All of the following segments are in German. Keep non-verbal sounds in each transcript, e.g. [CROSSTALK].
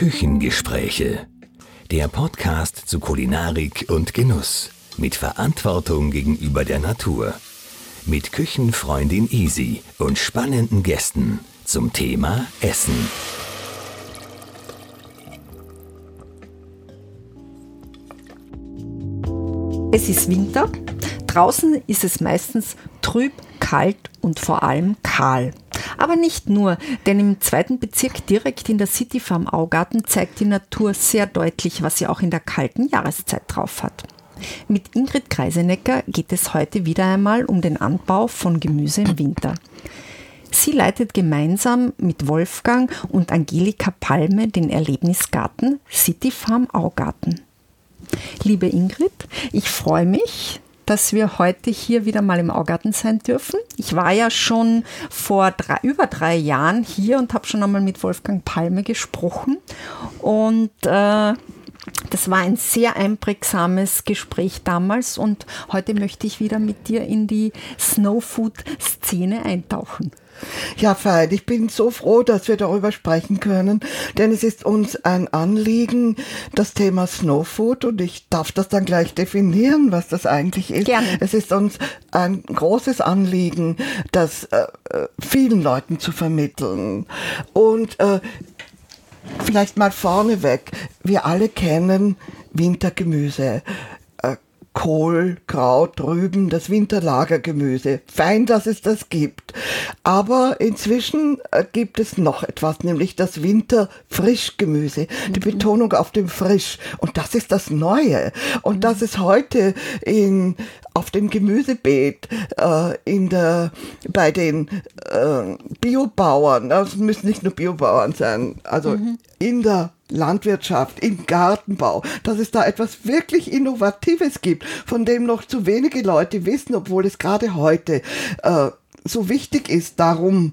Küchengespräche. Der Podcast zu Kulinarik und Genuss. Mit Verantwortung gegenüber der Natur. Mit Küchenfreundin Easy und spannenden Gästen zum Thema Essen. Es ist Winter. Draußen ist es meistens trüb, kalt und vor allem kahl. Aber nicht nur, denn im zweiten Bezirk direkt in der City Farm Augarten zeigt die Natur sehr deutlich, was sie auch in der kalten Jahreszeit drauf hat. Mit Ingrid Kreisenecker geht es heute wieder einmal um den Anbau von Gemüse im Winter. Sie leitet gemeinsam mit Wolfgang und Angelika Palme den Erlebnisgarten City Farm Augarten. Liebe Ingrid, ich freue mich, dass wir heute hier wieder mal im Augarten sein dürfen. Ich war ja schon vor drei, über drei Jahren hier und habe schon einmal mit Wolfgang Palme gesprochen. Und äh, das war ein sehr einprägsames Gespräch damals und heute möchte ich wieder mit dir in die Snowfood-Szene eintauchen. Ja, fein. Ich bin so froh, dass wir darüber sprechen können, denn es ist uns ein Anliegen, das Thema Snowfood, und ich darf das dann gleich definieren, was das eigentlich ist. Gerne. Es ist uns ein großes Anliegen, das äh, äh vielen Leuten zu vermitteln. Und äh, vielleicht mal vorneweg, wir alle kennen Wintergemüse. Kohl, Kraut, Rüben, das Winterlagergemüse. Fein, dass es das gibt. Aber inzwischen äh, gibt es noch etwas, nämlich das Winterfrischgemüse. Die mhm. Betonung auf dem Frisch. Und das ist das Neue. Und mhm. das ist heute in, auf dem Gemüsebeet, äh, in der, bei den äh, Biobauern, das müssen nicht nur Biobauern sein, also mhm. in der Landwirtschaft, im Gartenbau, dass es da etwas wirklich Innovatives gibt, von dem noch zu wenige Leute wissen, obwohl es gerade heute äh, so wichtig ist, darum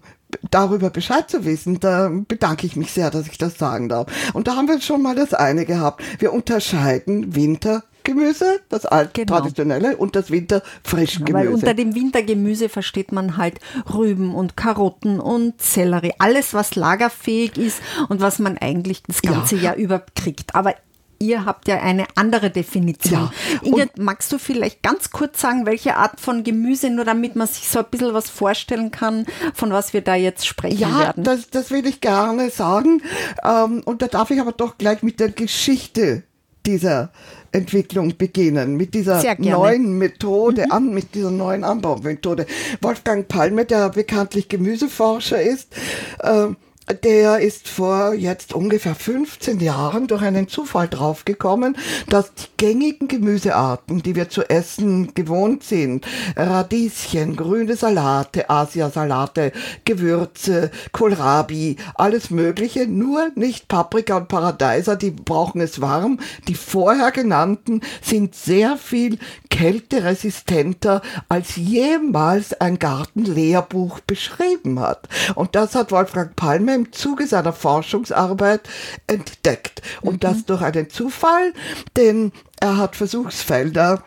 darüber Bescheid zu wissen, da bedanke ich mich sehr, dass ich das sagen darf. Und da haben wir schon mal das eine gehabt. Wir unterscheiden Winter, Gemüse, das alt genau. traditionelle und das Winterfrischgemüse. Weil unter dem Wintergemüse versteht man halt Rüben und Karotten und Sellerie, alles was lagerfähig ist und was man eigentlich das ganze ja. Jahr über kriegt. Aber ihr habt ja eine andere Definition. Ja. Ingrid, magst du vielleicht ganz kurz sagen, welche Art von Gemüse, nur damit man sich so ein bisschen was vorstellen kann, von was wir da jetzt sprechen ja, werden? Ja, das, das will ich gerne sagen. Ähm, und da darf ich aber doch gleich mit der Geschichte dieser Entwicklung beginnen, mit dieser neuen Methode, mhm. an, mit dieser neuen Anbaumethode. Wolfgang Palme, der bekanntlich Gemüseforscher ist, äh, der ist vor jetzt ungefähr 15 Jahren durch einen Zufall draufgekommen, dass die gängigen Gemüsearten, die wir zu essen gewohnt sind, Radieschen, grüne Salate, Asiasalate, Gewürze, Kohlrabi, alles Mögliche, nur nicht Paprika und Paradeiser, die brauchen es warm. Die vorher genannten sind sehr viel kälteresistenter, als jemals ein Gartenlehrbuch beschrieben hat. Und das hat Wolfgang Palme im Zuge seiner Forschungsarbeit entdeckt. Und mhm. das durch einen Zufall, denn er hat Versuchsfelder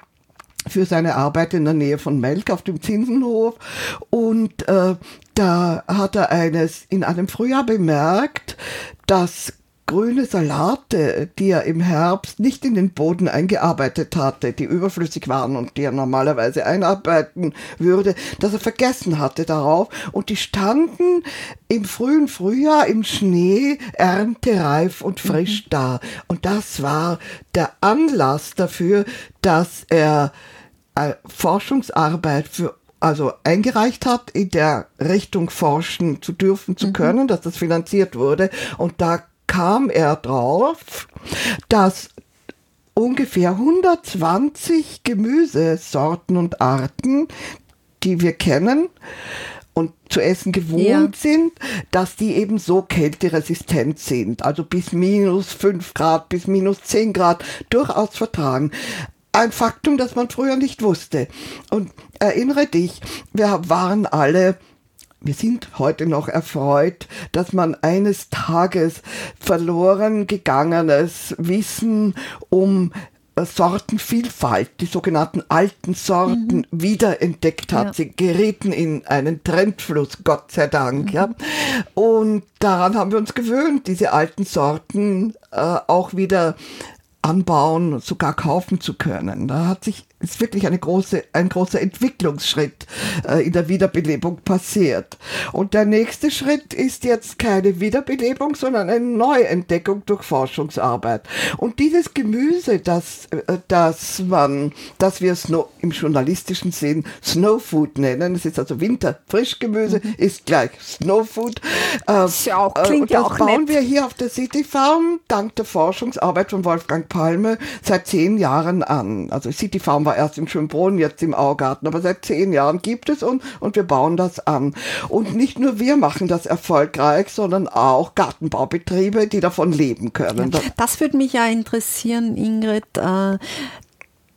für seine Arbeit in der Nähe von Melk auf dem Zinsenhof und äh, da hat er eines in einem Frühjahr bemerkt, dass grüne Salate, die er im Herbst nicht in den Boden eingearbeitet hatte, die überflüssig waren und die er normalerweise einarbeiten würde, dass er vergessen hatte darauf und die standen im frühen Frühjahr im Schnee erntereif und frisch mhm. da. Und das war der Anlass dafür, dass er äh, Forschungsarbeit für also eingereicht hat, in der Richtung forschen zu dürfen, zu mhm. können, dass das finanziert wurde. Und da kam er drauf, dass ungefähr 120 Gemüsesorten und Arten, die wir kennen und zu essen gewohnt ja. sind, dass die eben so kälteresistent sind. Also bis minus 5 Grad, bis minus 10 Grad durchaus vertragen. Ein Faktum, das man früher nicht wusste. Und erinnere dich, wir waren alle wir sind heute noch erfreut, dass man eines Tages verloren gegangenes Wissen um äh, Sortenvielfalt, die sogenannten alten Sorten, mhm. wiederentdeckt hat. Ja. Sie gerieten in einen Trendfluss, Gott sei Dank. Mhm. Ja. Und daran haben wir uns gewöhnt, diese alten Sorten äh, auch wieder anbauen, sogar kaufen zu können. Da hat sich ist wirklich eine große, ein großer Entwicklungsschritt äh, in der Wiederbelebung passiert. Und der nächste Schritt ist jetzt keine Wiederbelebung, sondern eine Neuentdeckung durch Forschungsarbeit. Und dieses Gemüse, das, äh, das man, das wir es im journalistischen Sinn Snowfood nennen, es ist also Winterfrischgemüse, mhm. ist gleich Snowfood. Äh, ja auch, klingt äh, ja auch bauen nett. wir hier auf der City Farm dank der Forschungsarbeit von Wolfgang Palme seit zehn Jahren an. Also City Farm war erst in Schönbrunn, jetzt im Augarten, aber seit zehn Jahren gibt es und, und wir bauen das an. Und nicht nur wir machen das erfolgreich, sondern auch Gartenbaubetriebe, die davon leben können. Das würde mich ja interessieren, Ingrid. Äh,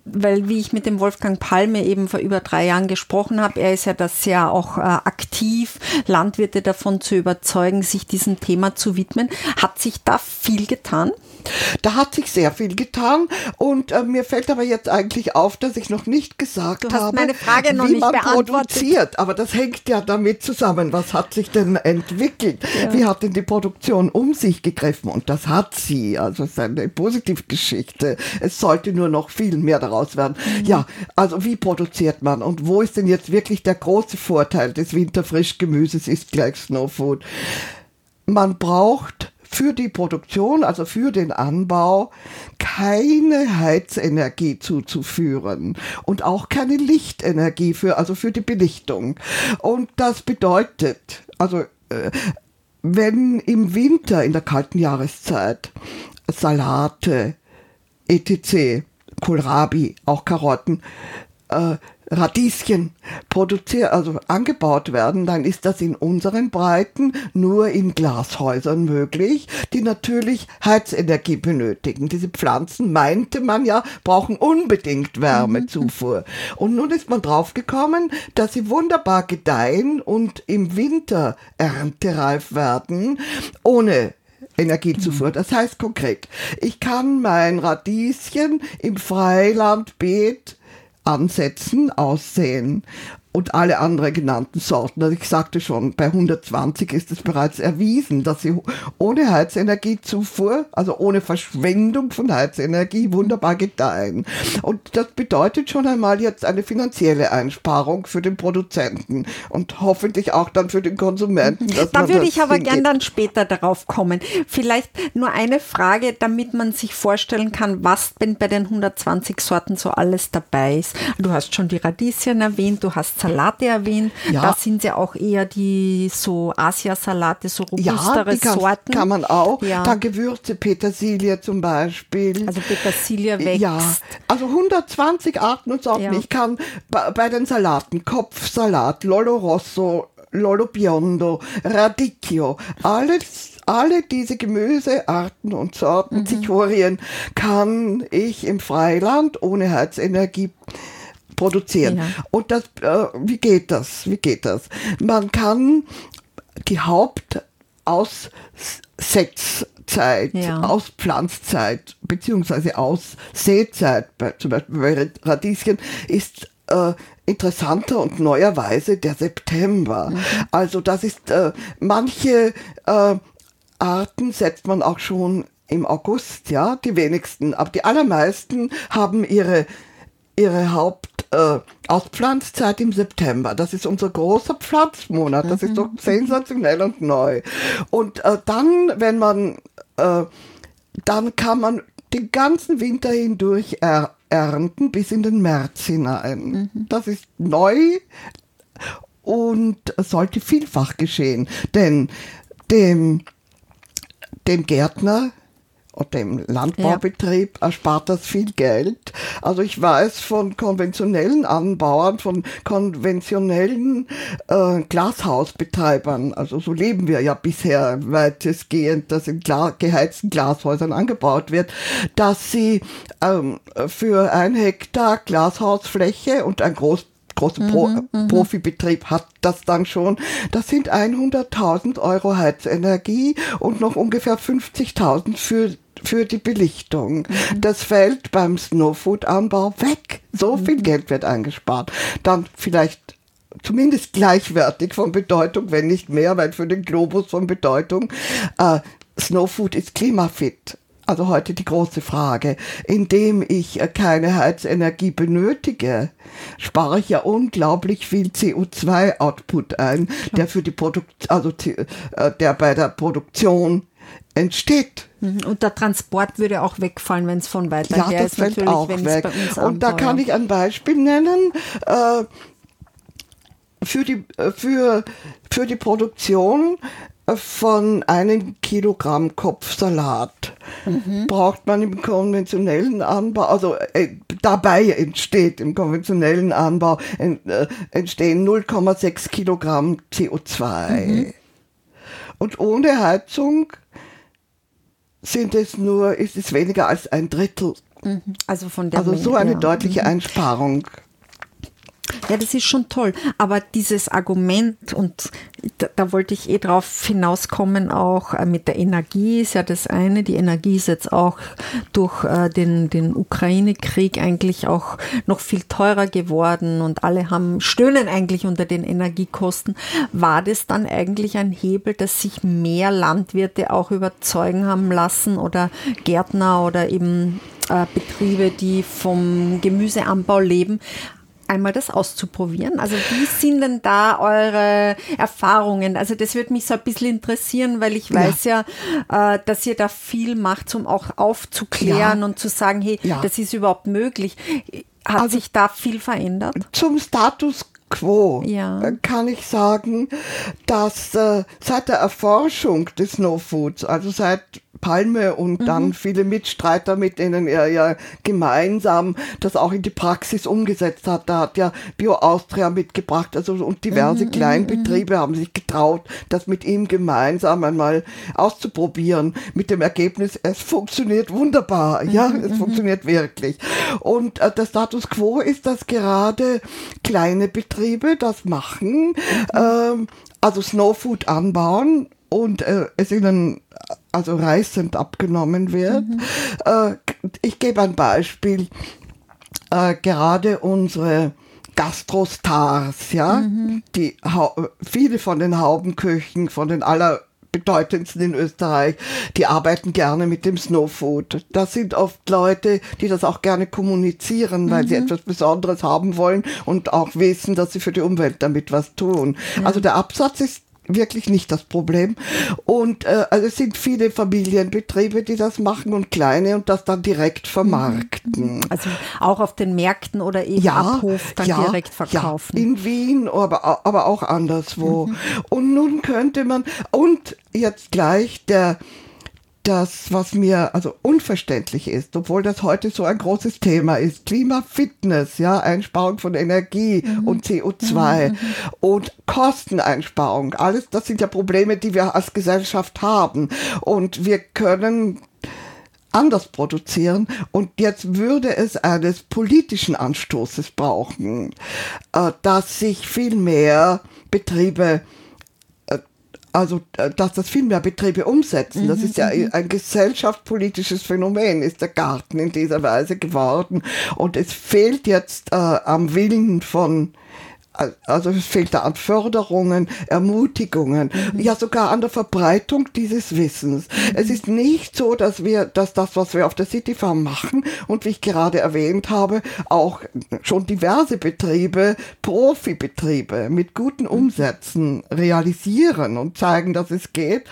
weil wie ich mit dem Wolfgang Palme eben vor über drei Jahren gesprochen habe, er ist ja das sehr auch äh, aktiv, Landwirte davon zu überzeugen, sich diesem Thema zu widmen. Hat sich da viel getan? Da hat sich sehr viel getan und äh, mir fällt aber jetzt eigentlich auf, dass ich noch nicht gesagt habe, wie man produziert. Aber das hängt ja damit zusammen. Was hat sich denn entwickelt? Ja. Wie hat denn die Produktion um sich gegriffen? Und das hat sie. Also es ist eine Positivgeschichte. Es sollte nur noch viel mehr daraus werden. Mhm. Ja, also wie produziert man? Und wo ist denn jetzt wirklich der große Vorteil des Winterfrischgemüses ist gleich Snowfood? Man braucht für die Produktion, also für den Anbau, keine Heizenergie zuzuführen und auch keine Lichtenergie für, also für die Belichtung. Und das bedeutet, also äh, wenn im Winter in der kalten Jahreszeit Salate, etc., Kohlrabi, auch Karotten, äh, Radieschen produziert, also angebaut werden, dann ist das in unseren Breiten nur in Glashäusern möglich, die natürlich Heizenergie benötigen. Diese Pflanzen, meinte man ja, brauchen unbedingt Wärmezufuhr. Und nun ist man draufgekommen, dass sie wunderbar gedeihen und im Winter erntereif werden, ohne Energiezufuhr. Das heißt konkret, ich kann mein Radieschen im Freilandbeet ansetzen, aussehen und alle anderen genannten Sorten. Also ich sagte schon, bei 120 ist es bereits erwiesen, dass sie ohne Heizenergiezufuhr, also ohne Verschwendung von Heizenergie, wunderbar gedeihen. Und das bedeutet schon einmal jetzt eine finanzielle Einsparung für den Produzenten und hoffentlich auch dann für den Konsumenten. Da würde ich aber gern dann später darauf kommen. Vielleicht nur eine Frage, damit man sich vorstellen kann, was denn bei den 120 Sorten so alles dabei ist. Du hast schon die Radieschen erwähnt, du hast Salate erwähnt. Ja. Da sind ja auch eher die so Asiasalate, so robustere ja, die kann, Sorten. kann man auch. Ja. Dann Gewürze, Petersilie zum Beispiel. Also Petersilie wächst. Ja, also 120 Arten und Sorten. Ja. Ich kann bei den Salaten Kopfsalat, Lolo Rosso, Lolo Biondo, Radicchio, alles alle diese Gemüsearten und Sorten, mhm. Zichorien, kann ich im Freiland ohne Heizenergie produzieren. Ja. Und das, äh, wie geht das? Wie geht das? Man kann die Hauptaussetzzeit, ja. Auspflanzzeit beziehungsweise Aussehzeit, bei, zum Beispiel bei Radieschen, ist äh, interessanter und neuerweise der September. Mhm. Also das ist äh, manche äh, Arten setzt man auch schon im August, ja, die wenigsten, aber die allermeisten haben ihre ihre Haupt äh, Auspflanzzeit im September. Das ist unser großer Pflanzmonat. Das ist doch mhm. sensationell und neu. Und äh, dann, wenn man, äh, dann kann man den ganzen Winter hindurch er ernten bis in den März hinein. Mhm. Das ist neu und sollte vielfach geschehen. Denn dem, dem Gärtner oder im Landbaubetrieb ja. erspart das viel Geld. Also ich weiß von konventionellen Anbauern, von konventionellen äh, Glashausbetreibern, also so leben wir ja bisher weitestgehend, dass in Gla geheizten Glashäusern angebaut wird, dass sie ähm, für ein Hektar Glashausfläche und ein groß großer Pro mhm, mhm, Profibetrieb hat das dann schon. Das sind 100.000 Euro Heizenergie und noch ungefähr 50.000 für für die Belichtung. Mhm. Das fällt beim Snowfood-Anbau weg. So viel mhm. Geld wird eingespart. Dann vielleicht zumindest gleichwertig von Bedeutung, wenn nicht mehr, weil für den Globus von Bedeutung. Äh, Snowfood ist klimafit. Also heute die große Frage. Indem ich äh, keine Heizenergie benötige, spare ich ja unglaublich viel CO2-Output ein, der für die Produkt, also äh, der bei der Produktion entsteht. Mhm. Und der Transport würde auch wegfallen, wenn es von weiter ja, her ist. Fällt auch weg. Und da kann ich ein Beispiel nennen. Äh, für die, äh, für, für die Produktion von einem Kilogramm Kopfsalat mhm. braucht man im konventionellen Anbau, also äh, dabei entsteht im konventionellen Anbau äh, entstehen 0,6 Kilogramm CO2. Mhm. Und ohne Heizung sind es nur, ist es weniger als ein Drittel. Mhm. Also von der Also so eine deutliche mhm. Einsparung. Ja, das ist schon toll. Aber dieses Argument, und da, da, wollte ich eh drauf hinauskommen, auch äh, mit der Energie ist ja das eine. Die Energie ist jetzt auch durch äh, den, den Ukraine-Krieg eigentlich auch noch viel teurer geworden und alle haben, stöhnen eigentlich unter den Energiekosten. War das dann eigentlich ein Hebel, dass sich mehr Landwirte auch überzeugen haben lassen oder Gärtner oder eben äh, Betriebe, die vom Gemüseanbau leben, einmal das auszuprobieren? Also wie sind denn da eure Erfahrungen? Also das würde mich so ein bisschen interessieren, weil ich weiß ja, ja äh, dass ihr da viel macht, um auch aufzuklären ja. und zu sagen, hey, ja. das ist überhaupt möglich. Hat also sich da viel verändert? Zum Status quo ja. Kann ich sagen, dass äh, seit der Erforschung des No Foods, also seit Palme und mhm. dann viele Mitstreiter, mit denen er ja gemeinsam das auch in die Praxis umgesetzt hat. Da hat ja Bio Austria mitgebracht, also und diverse mhm, mhm Kleinbetriebe mhm. haben sich getraut, das mit ihm gemeinsam einmal auszuprobieren. Mit dem Ergebnis, es funktioniert wunderbar. Ja, mhm, es mhm. funktioniert wirklich. Und äh, der Status quo ist, dass gerade kleine Betriebe das machen, ähm, also Snowfood anbauen und äh, es ihnen also reißend abgenommen wird. Mhm. Äh, ich gebe ein Beispiel. Äh, gerade unsere Gastrostars, ja, mhm. die viele von den Haubenköchen, von den allerbedeutendsten in Österreich, die arbeiten gerne mit dem Snowfood. Das sind oft Leute, die das auch gerne kommunizieren, weil mhm. sie etwas Besonderes haben wollen und auch wissen, dass sie für die Umwelt damit was tun. Ja. Also der Absatz ist wirklich nicht das Problem. Und äh, also es sind viele Familienbetriebe, die das machen und kleine und das dann direkt vermarkten. Mhm. Also auch auf den Märkten oder eben ja, Abhof dann ja, direkt verkaufen. Ja, in Wien, aber, aber auch anderswo. Mhm. Und nun könnte man, und jetzt gleich der das, was mir also unverständlich ist, obwohl das heute so ein großes Thema ist, Klimafitness, ja, Einsparung von Energie mhm. und CO2 mhm. und Kosteneinsparung, alles, das sind ja Probleme, die wir als Gesellschaft haben und wir können anders produzieren und jetzt würde es eines politischen Anstoßes brauchen, äh, dass sich viel mehr Betriebe also äh, dass das viel mehr Betriebe umsetzen. Das mhm, ist ja mhm. ein gesellschaftspolitisches Phänomen, ist der Garten in dieser Weise geworden. Und es fehlt jetzt äh, am Willen von also es fehlt da an Förderungen, Ermutigungen, ja sogar an der Verbreitung dieses Wissens. Es ist nicht so, dass wir, dass das, was wir auf der City Farm machen und wie ich gerade erwähnt habe, auch schon diverse Betriebe, Profibetriebe mit guten. Umsätzen realisieren und zeigen, dass es geht.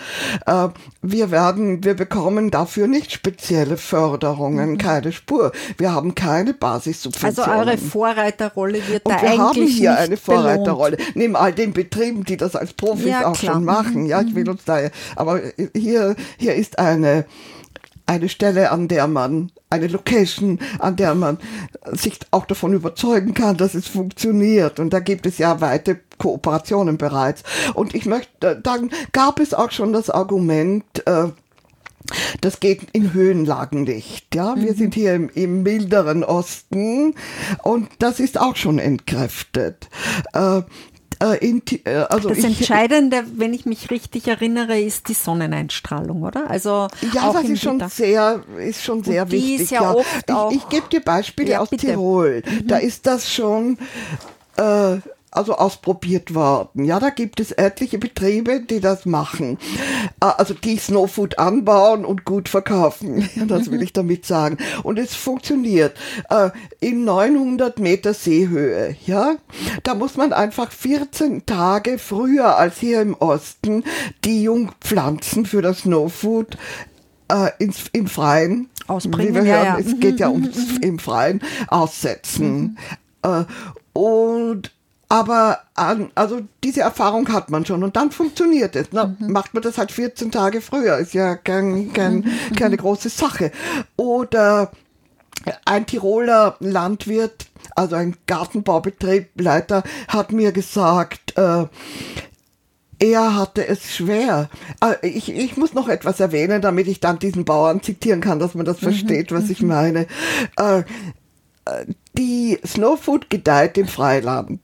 Äh, wir werden, wir bekommen dafür nicht spezielle Förderungen, mhm. keine Spur. Wir haben keine Basissubventionen. Also eure Vorreiterrolle wird da eigentlich nicht eine Vorreiterrolle. Neben all den Betrieben, die das als Profis ja, auch klar. schon machen. Ja, ich will mhm. uns da, aber hier, hier ist eine, eine Stelle, an der man, eine Location, an der man sich auch davon überzeugen kann, dass es funktioniert. Und da gibt es ja weite Kooperationen bereits. Und ich möchte, dann gab es auch schon das Argument, äh, das geht in Höhenlagen nicht. Ja, wir mhm. sind hier im, im, milderen Osten und das ist auch schon entkräftet. Äh, Äh, in, äh, also das Entscheidende, wenn ich mich richtig erinnere, ist die Sonneneinstrahlung, oder? Also ja, das ist schon sehr, ist schon sehr wichtig. Ist ja, ja. Oft ich, ich gebe dir Beispiele ja, aus bitte. Tirol. Mhm. Da ist das schon äh, also ausprobiert worden. Ja, da gibt es etliche Betriebe, die das machen. Ah, also die Snowfood anbauen und gut verkaufen. [LAUGHS] Das will ich damit sagen. Und es funktioniert. Äh, in 900 Meter Seehöhe, ja, da muss man einfach 14 Tage früher als hier im Osten die Jungpflanzen für das Snowfood äh, ins, im Freien ausbringen. Hören, ja, ja. Es geht ja [LAUGHS] ums im Freien aussetzen. Mhm. und aber an, also diese Erfahrung hat man schon und dann funktioniert es. Ne? Mhm. Macht man das halt 14 Tage früher, ist ja kein, kein, mhm. keine große Sache. Oder ein Tiroler Landwirt, also ein Gartenbaubetriebleiter, hat mir gesagt, äh, er hatte es schwer. Ah, ich, ich muss noch etwas erwähnen, damit ich dann diesen Bauern zitieren kann, dass man das mhm. versteht, was ich mhm. meine. Äh, die Snowfood gedeiht im Freiland.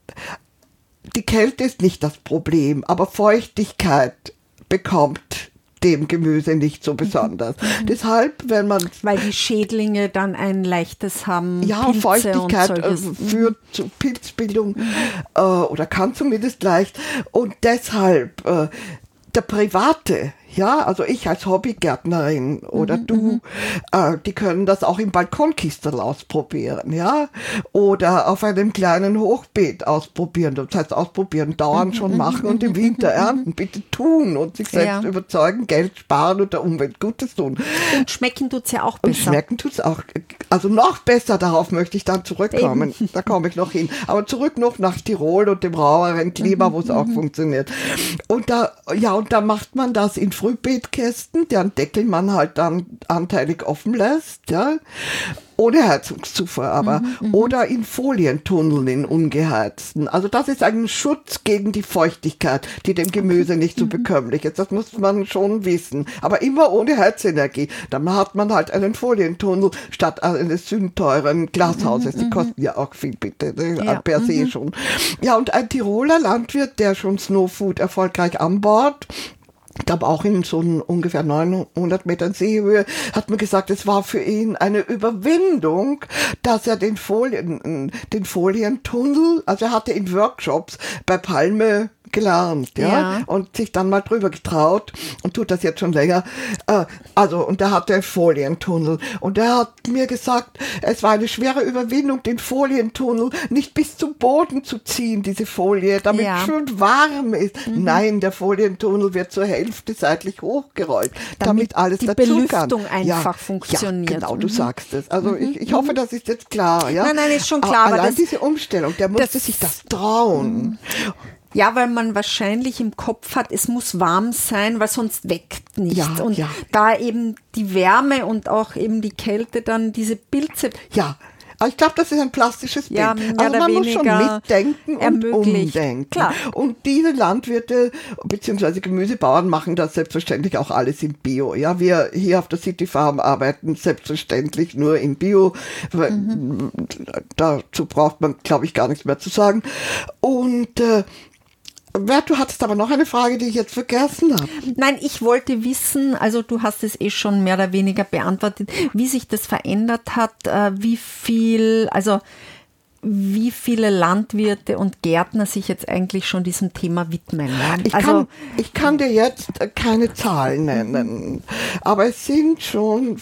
Die Kälte ist nicht das Problem, aber Feuchtigkeit bekommt dem Gemüse nicht so besonders. Mhm. [LAUGHS] Deshalb, wenn man weil die Schädlinge dann ein leichtes haben. Ja, Pilze Feuchtigkeit äh, führt mhm. zu Pilzbildung mhm. äh, oder kann zumindest leicht. Und deshalb äh, der private ja, also ich als Hobbygärtnerin oder mhm, du, mhm. äh, die können das auch im Balkonkistel ausprobieren, ja, oder auf einem kleinen Hochbeet ausprobieren. Das heißt, ausprobieren, dauernd schon mhm, machen und im Winter ernten. Bitte tun und sich selbst ja. überzeugen, Geld sparen und der Umwelt Gutes tun. Und schmecken tut's ja auch besser. Und schmecken tut's auch, also noch besser. Darauf möchte ich dann zurückkommen. Eben. Da komme ich noch hin. Aber zurück noch nach Tirol und dem raueren Klima, wo es auch funktioniert. Und da, ja, und da macht man das in Frühbeetkästen, deren Deckel man halt dann anteilig offen lässt, ja ohne Heizungszufuhr aber, mhm, mhm, oder in Folientunneln in ungeheizten. Also das ist ein Schutz gegen die Feuchtigkeit, die dem Gemüse nicht so mhm. bekömmlich ist. Das muss man schon wissen. Aber immer ohne Heizenergie. Dann hat man halt einen Folientunnel statt eines sündteuren Glashauses. Die mhm, kosten ja auch viel, bitte, ne, ja. per se schon. Ja, und ein Tiroler Landwirt, der schon Snowfood erfolgreich anbaut, glaube auch in so ungefähr 900 Metern Seehöhe, hat man gesagt, es war für ihn eine Überwindung, dass er den Folien, den Folientunnel, also er hatte in Workshops bei Palme gelernt, ja? ja, und sich dann mal drüber getraut und tut das jetzt schon länger. Äh, also, und er hatte Folientunnel und er hat mir gesagt, es war eine schwere Überwindung, den Folientunnel nicht bis zum Boden zu ziehen, diese Folie, damit ja. schön warm ist. Mhm. Nein, der Folientunnel wird zur Hälfte seitlich hochgerollt, damit, damit alles die dazu Belüftung kann. einfach ja, funktioniert. Ja, genau, du mhm. sagst es. Also mhm. ich, ich hoffe, mhm. das ist jetzt klar. Ja? Nein, nein, ist schon klar. Aber allein diese Umstellung, der musste sich das trauen. Ja, weil man wahrscheinlich im Kopf hat, es muss warm sein, weil sonst weckt nicht. Ja, und ja. da eben die Wärme und auch eben die Kälte dann diese Pilze. Ja, aber ich glaube, das ist ein plastisches Bild. Ja, also man muss schon mitdenken und umdenken. Klar. Und diese Landwirte bzw. Gemüsebauern machen das selbstverständlich auch alles in Bio. Ja, wir hier auf der City Farm arbeiten selbstverständlich nur in Bio. Mhm. Dazu braucht man, glaube ich, gar nichts mehr zu sagen. Und äh, Bert, du hattest aber noch eine Frage, die ich jetzt vergessen habe. Nein, ich wollte wissen, also du hast es eh schon mehr oder weniger beantwortet, wie sich das verändert hat, äh, wie viel, also wie viele Landwirte und Gärtner sich jetzt eigentlich schon diesem Thema widmen. Ich, also, kann, ich kann dir jetzt keine Zahlen nennen, aber es sind schon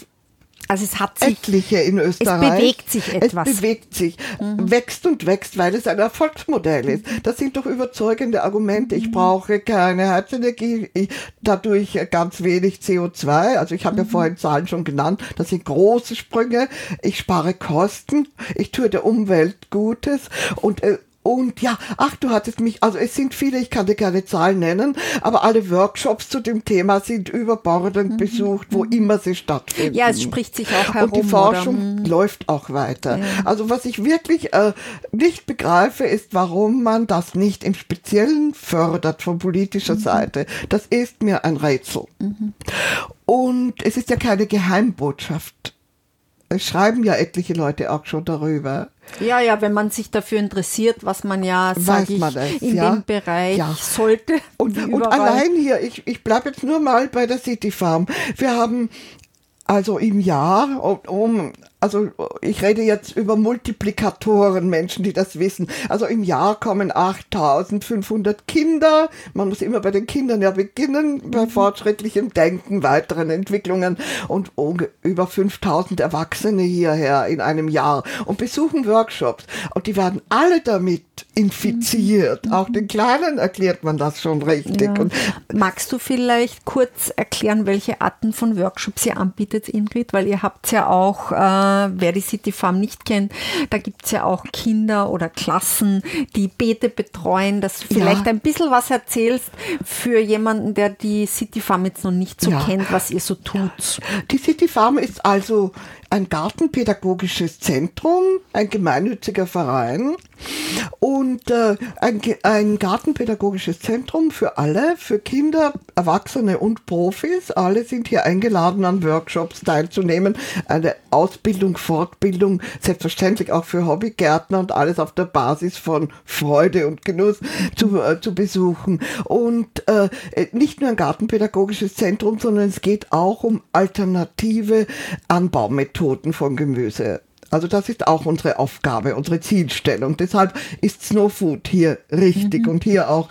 also es hat sich etliche in Österreich. Es bewegt sich etwas. Es bewegt sich, mhm. wächst und wächst, weil es ein Erfolgsmodell ist. Das sind doch überzeugende Argumente. Ich mhm. brauche keine Heizenergie, ich, dadurch ganz wenig CO2. Also ich habe mhm. ja vorhin Zahlen schon genannt. Das sind große Sprünge. Ich spare Kosten. Ich tue der Umwelt Gutes und äh, und ja, ach, du hattest mich, also es sind viele, ich kann dir keine Zahlen nennen, aber alle Workshops zu dem Thema sind überbordend mhm. besucht, wo mhm. immer sie stattfinden. Ja, es spricht sich auch herum. Und die Forschung oder? läuft auch weiter. Ja. Also was ich wirklich äh, nicht begreife, ist, warum man das nicht im Speziellen fördert von politischer mhm. Seite. Das ist mir ein Rätsel. Mhm. Und es ist ja keine Geheimbotschaft. Es schreiben ja etliche Leute auch schon darüber Ja, ja, wenn man sich dafür interessiert, was man ja, sag ich, es, in ja? dem Bereich Ja. sollte. [LAUGHS] Und, und allein hier, ich, ich bleibe jetzt nur mal bei der City Farm. Wir haben also im Jahr, um, also ich rede jetzt über Multiplikatoren, Menschen, die das wissen. Also im Jahr kommen 8500 Kinder. Man muss immer bei den Kindern ja beginnen, bei fortschrittlichem Denken, weiteren Entwicklungen und über 5000 Erwachsene hierher in einem Jahr und besuchen Workshops. Und die werden alle damit infiziert. Auch den Kleinen erklärt man das schon richtig. Ja. Und Magst du vielleicht kurz erklären, welche Arten von Workshops ihr anbietet, Ingrid? Weil ihr habt ja auch, äh, wer die City Farm nicht kennt, da gibt's ja auch Kinder oder Klassen, die Beete betreuen, dass du vielleicht Ja. ein bisschen was erzählst für jemanden, der die City Farm jetzt noch nicht so Ja. kennt, was ihr so tut. Die City Farm ist also ein gartenpädagogisches Zentrum, ein gemeinnütziger Verein und äh, ein, ein gartenpädagogisches Zentrum für alle, für Kinder, Erwachsene und Profis. Alle sind hier eingeladen, an Workshops teilzunehmen, eine Ausbildung, Fortbildung, selbstverständlich auch für Hobbygärtner und alles auf der Basis von Freude und Genuss zu, äh, zu besuchen. Und äh, nicht nur ein gartenpädagogisches Zentrum, sondern es geht auch um alternative Anbaumethoden von Gemüse. Also das ist auch unsere Aufgabe, unsere Zielstellung. Deshalb ist Snow Food hier richtig und hier auch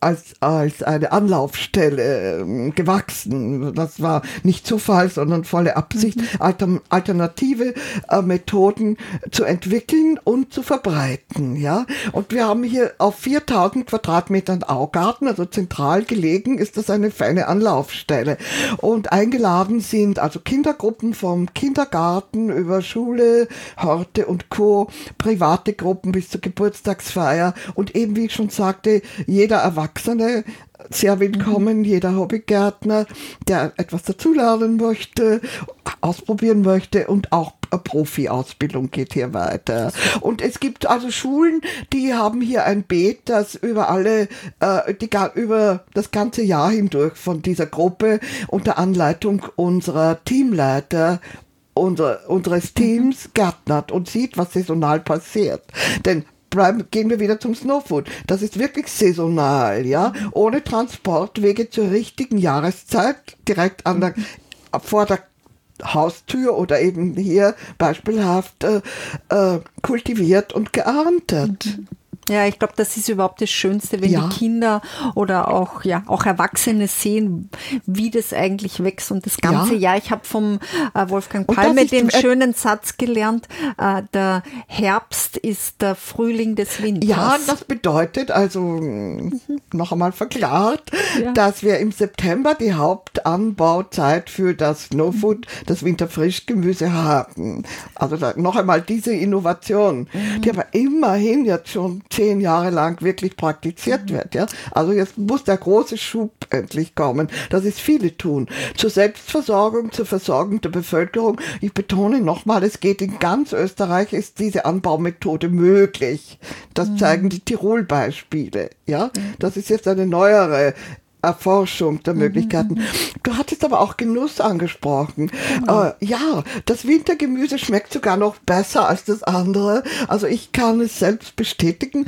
als, als eine Anlaufstelle ähm, gewachsen. Das war nicht Zufall, sondern volle Absicht, Alter, alternative äh, Methoden zu entwickeln und zu verbreiten. Ja, und wir haben hier auf 4000 Quadratmetern Augarten, also zentral gelegen, ist das eine feine Anlaufstelle. Und eingeladen sind also Kindergruppen vom Kindergarten über Schule, Horte und Co., private Gruppen bis zur Geburtstagsfeier und eben, wie ich schon sagte, jeder Erwachsene sehr willkommen, jeder Hobbygärtner, der etwas dazulernen möchte, ausprobieren möchte und auch Profi-Ausbildung geht hier weiter. Und es gibt also Schulen, die haben hier ein Beet, das über alle, äh, die, über das ganze Jahr hindurch von dieser Gruppe unter Anleitung unserer Teamleiter unser, unseres Teams gärtnert und sieht, was saisonal passiert. Denn bleiben, gehen wir wieder zum Snowfood. Das ist wirklich saisonal, ja, ohne Transportwege zur richtigen Jahreszeit, direkt an der, vor der Haustür oder eben hier beispielhaft äh, äh, kultiviert und geerntet. Ja, ich glaube, das ist überhaupt das Schönste, wenn Ja. die Kinder oder auch, ja, auch Erwachsene sehen, wie das eigentlich wächst und das ganze Ja. Jahr. Ich habe vom äh, Wolfgang Palme den äh, schönen Satz gelernt, äh, der Herbst ist der Frühling des Winters. Ja, das bedeutet also mh, noch einmal verklart, Ja. dass wir im September die Hauptanbauzeit für das Snowfood, das Winterfrischgemüse haben. Also da, noch einmal diese Innovation, die aber immerhin jetzt schon zehn Jahre lang wirklich praktiziert wird. Ja? Also jetzt muss der große Schub endlich kommen, dass es viele tun. Zur Selbstversorgung, zur Versorgung der Bevölkerung. Ich betone nochmal, es geht in ganz Österreich, ist diese Anbaumethode möglich. Das zeigen die Tirol-Beispiele. Ja, das ist jetzt eine neuere Erforschung der Möglichkeiten. Du hattest aber auch Genuss angesprochen. Äh, ja, das Wintergemüse schmeckt sogar noch besser als das andere. Also ich kann es selbst bestätigen.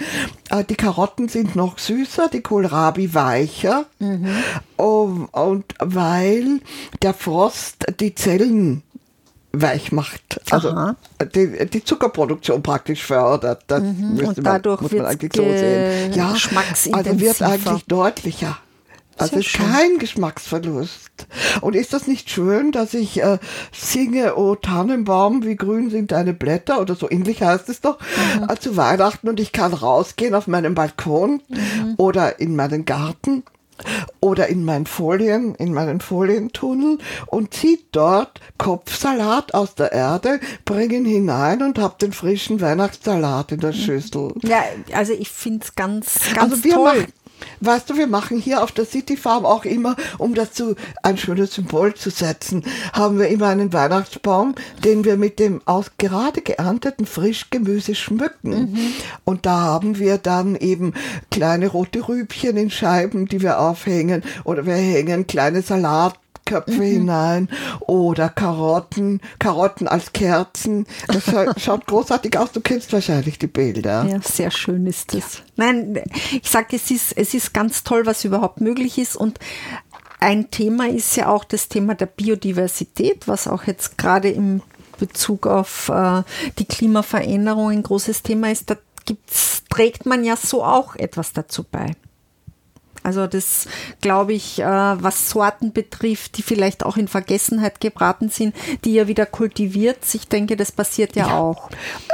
Äh, die Karotten sind noch süßer, die Kohlrabi weicher. Um, und weil der Frost die Zellen weich macht. Also die, die Zuckerproduktion praktisch fördert. Das Mhm. Und man, dadurch muss man eigentlich so sehen. Ja, also wird eigentlich deutlicher. Also ist schön. kein Geschmacksverlust. Und ist das nicht schön, dass ich äh, singe, oh Tannenbaum, wie grün sind deine Blätter oder so ähnlich heißt es doch, Mhm. äh, zu Weihnachten und ich kann rausgehen auf meinen Balkon Mhm. oder in meinen Garten oder in meinen Folien, in meinen Folientunnel und zieht dort Kopfsalat aus der Erde, bringen hinein und hab den frischen Weihnachtssalat in der Schüssel. Ja, also ich finde es ganz, ganz Also wir toll. machen, weißt du, wir machen hier auf der City Farm auch immer, um das zu ein schönes Symbol zu setzen, haben wir immer einen Weihnachtsbaum, den wir mit dem aus gerade geernteten Frischgemüse schmücken. Und da haben wir dann eben kleine rote Rübchen in Scheiben, die wir aufhängen, oder wir hängen kleine Salat Blumenköpfe mhm. hinein oder Karotten, Karotten als Kerzen. Das [LAUGHS] schaut großartig aus. Du kennst wahrscheinlich die Bilder. Ja, sehr schön ist das. Ja. Nein, ich sage, es ist, es ist ganz toll, was überhaupt möglich ist und ein Thema ist ja auch das Thema der Biodiversität, was auch jetzt gerade im Bezug auf äh, die Klimaveränderung ein großes Thema ist. Da gibt's, trägt man ja so auch etwas dazu bei. Also das glaube ich, äh, was Sorten betrifft, die vielleicht auch in Vergessenheit gebraten sind, die ja wieder kultiviert. Ich denke, das passiert ja, ja. auch.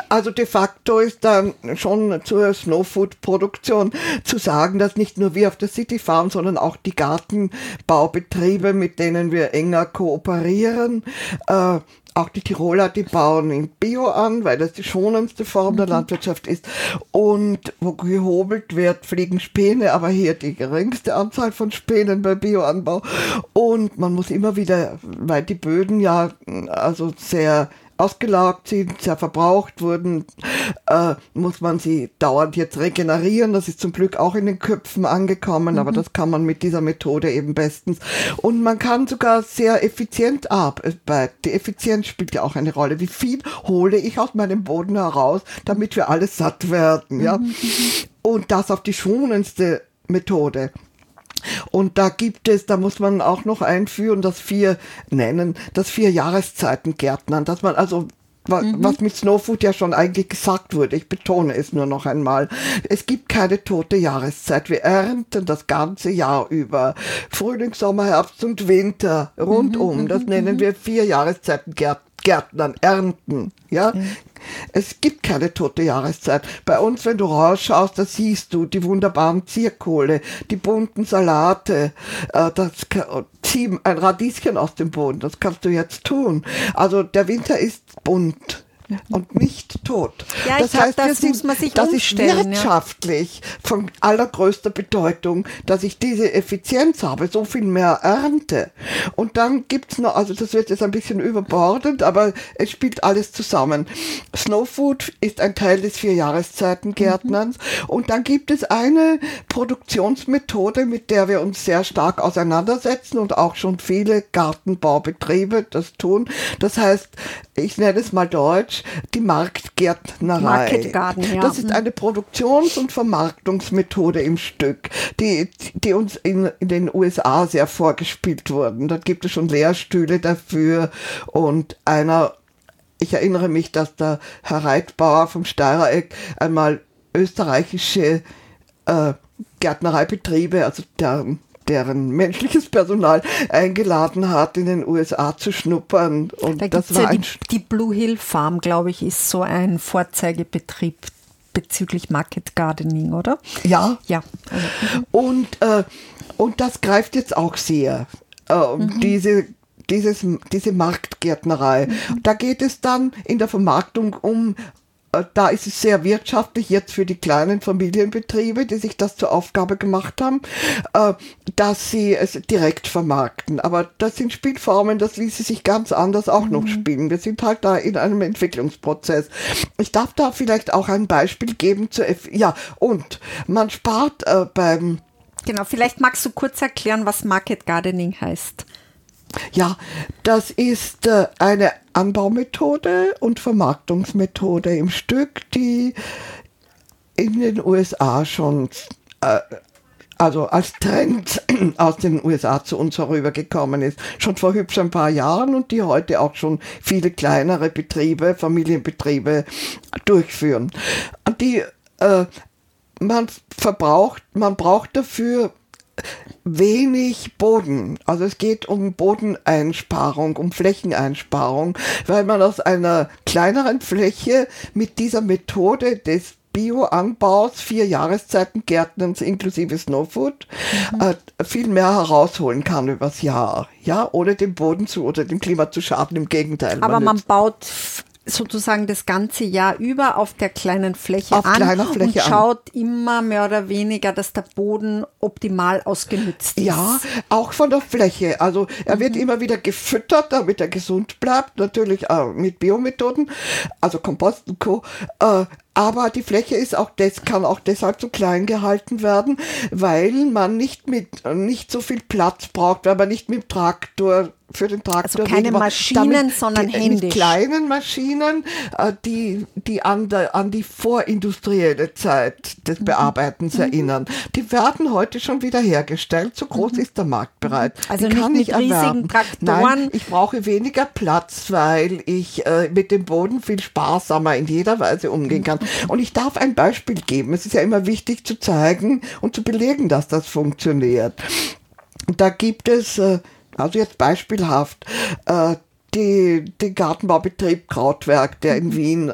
Also de facto ist dann schon zur Snowfood-Produktion zu sagen, dass nicht nur wir auf der City Farm, sondern auch die Gartenbaubetriebe, mit denen wir enger kooperieren, äh, auch die Tiroler, die bauen in Bio an, weil das die schonendste Form der mhm. Landwirtschaft ist. Und wo gehobelt wird, fliegen Späne, aber hier die geringste Anzahl von Spänen bei Bioanbau. Und man muss immer wieder, weil die Böden ja also sehr ausgelaugt sind, sehr verbraucht wurden, äh, muss man sie dauernd jetzt regenerieren. Das ist zum Glück auch in den Köpfen angekommen, mhm. aber das kann man mit dieser Methode eben bestens. Und man kann sogar sehr effizient arbeiten. Die Effizienz spielt ja auch eine Rolle. Wie viel hole ich aus meinem Boden heraus, damit wir alle satt werden, ja? Mhm. Und das auf die schonendste Methode. Und da gibt es, da muss man auch noch einführen, das vier nennen, das vier Jahreszeiten Gärtnern, dass man also mhm. was mit Snowfood ja schon eigentlich gesagt wurde. Ich betone es nur noch einmal. Es gibt keine tote Jahreszeit. Wir ernten das ganze Jahr über. Frühling, Sommer, Herbst und Winter rundum. Mhm. Das nennen mhm. wir vier Jahreszeiten Gärtnern, ernten. Ja, es gibt keine tote Jahreszeit. Bei uns, wenn du rausschaust, da siehst du die wunderbaren Zierkohle, die bunten Salate, äh, das zieh ein Radieschen aus dem Boden. Das kannst du jetzt tun. Also der Winter ist bunt und nicht tot. Ja, das heißt, glaub, das, sind, das ist wirtschaftlich ja. von allergrößter Bedeutung, dass ich diese Effizienz habe, so viel mehr Ernte. Und dann gibt's noch, also das wird jetzt ein bisschen überbordend, aber es spielt alles zusammen. Snowfood ist ein Teil des Vierjahreszeitengärtnerns mhm. und dann gibt es eine Produktionsmethode, mit der wir uns sehr stark auseinandersetzen und auch schon viele Gartenbaubetriebe das tun. Das heißt, ich nenne es mal Deutsch, die Marktgärtnerei. Ja. Das ist eine Produktions- und Vermarktungsmethode im Stück, die, die uns in, in den USA sehr vorgespielt wurden. Da gibt es schon Lehrstühle dafür und einer ich erinnere mich, dass der Herr Reitbauer vom Steirereck einmal österreichische äh, Gärtnereibetriebe, also deren deren menschliches Personal eingeladen hat, in den USA zu schnuppern. Und da das war ja die, die Blue Hill Farm, glaube ich, ist so ein Vorzeigebetrieb bezüglich Market Gardening, oder? Ja. Ja. Und, äh, und das greift jetzt auch sehr. Äh, mhm. Diese dieses, diese Marktgärtnerei. Mhm. Da geht es dann in der Vermarktung um da ist es sehr wirtschaftlich jetzt für die kleinen Familienbetriebe, die sich das zur Aufgabe gemacht haben, äh, dass sie es direkt vermarkten. Aber das sind Spielformen, das ließe sich ganz anders auch noch mhm. spielen. Wir sind halt da in einem Entwicklungsprozess. Ich darf da vielleicht auch ein Beispiel geben zu F ja und man spart äh, beim Genau, vielleicht magst du kurz erklären, was Market Gardening heißt. Ja, das ist äh, eine Anbaumethode und Vermarktungsmethode im Stück, die in den USA schon, äh, also als Trend [CLEARS THROAT] aus den USA zu uns herübergekommen ist, schon vor hübsch ein paar Jahren und die heute auch schon viele kleinere Betriebe, Familienbetriebe durchführen. Die äh, man verbraucht, man braucht dafür wenig Boden. Also es geht um Bodeneinsparung, um Flächeneinsparung, weil man aus einer kleineren Fläche mit dieser Methode des Bioanbaus, vier Jahreszeiten Gärtnerns inklusive Snowfood, mhm. äh, viel mehr herausholen kann übers Jahr. Ja, ohne dem Boden zu oder dem Klima zu schaden, im Gegenteil. Aber man, man baut sozusagen das ganze Jahr über auf der kleinen Fläche auf an Fläche und schaut an. immer mehr oder weniger, dass der Boden optimal ausgenutzt ist. Ja, auch von der Fläche. Also er mhm. wird immer wieder gefüttert, damit er gesund bleibt, natürlich äh, mit Biomethoden, also Kompost und Co. Äh, aber die Fläche ist auch des, kann auch deshalb zu klein gehalten werden, weil man nicht mit nicht so viel Platz braucht, weil man nicht mit dem Traktor für den Traktor. Also keine Maschinen, damit, sondern händisch. Mit kleinen Maschinen, äh, die, die an, der, an die vorindustrielle Zeit des mhm. Bearbeitens mhm. erinnern. Die werden heute schon wieder hergestellt. So groß mhm. ist der Markt bereit. Also die kann nicht ich mit erwerben. riesigen Traktoren. Nein, ich brauche weniger Platz, weil ich äh, mit dem Boden viel sparsamer in jeder Weise umgehen kann. Mhm. Und ich darf ein Beispiel geben. Es ist ja immer wichtig zu zeigen und zu belegen, dass das funktioniert. Da gibt es äh, also jetzt beispielhaft, äh, die, den Gartenbaubetrieb Krautwerk, der in mhm. Wien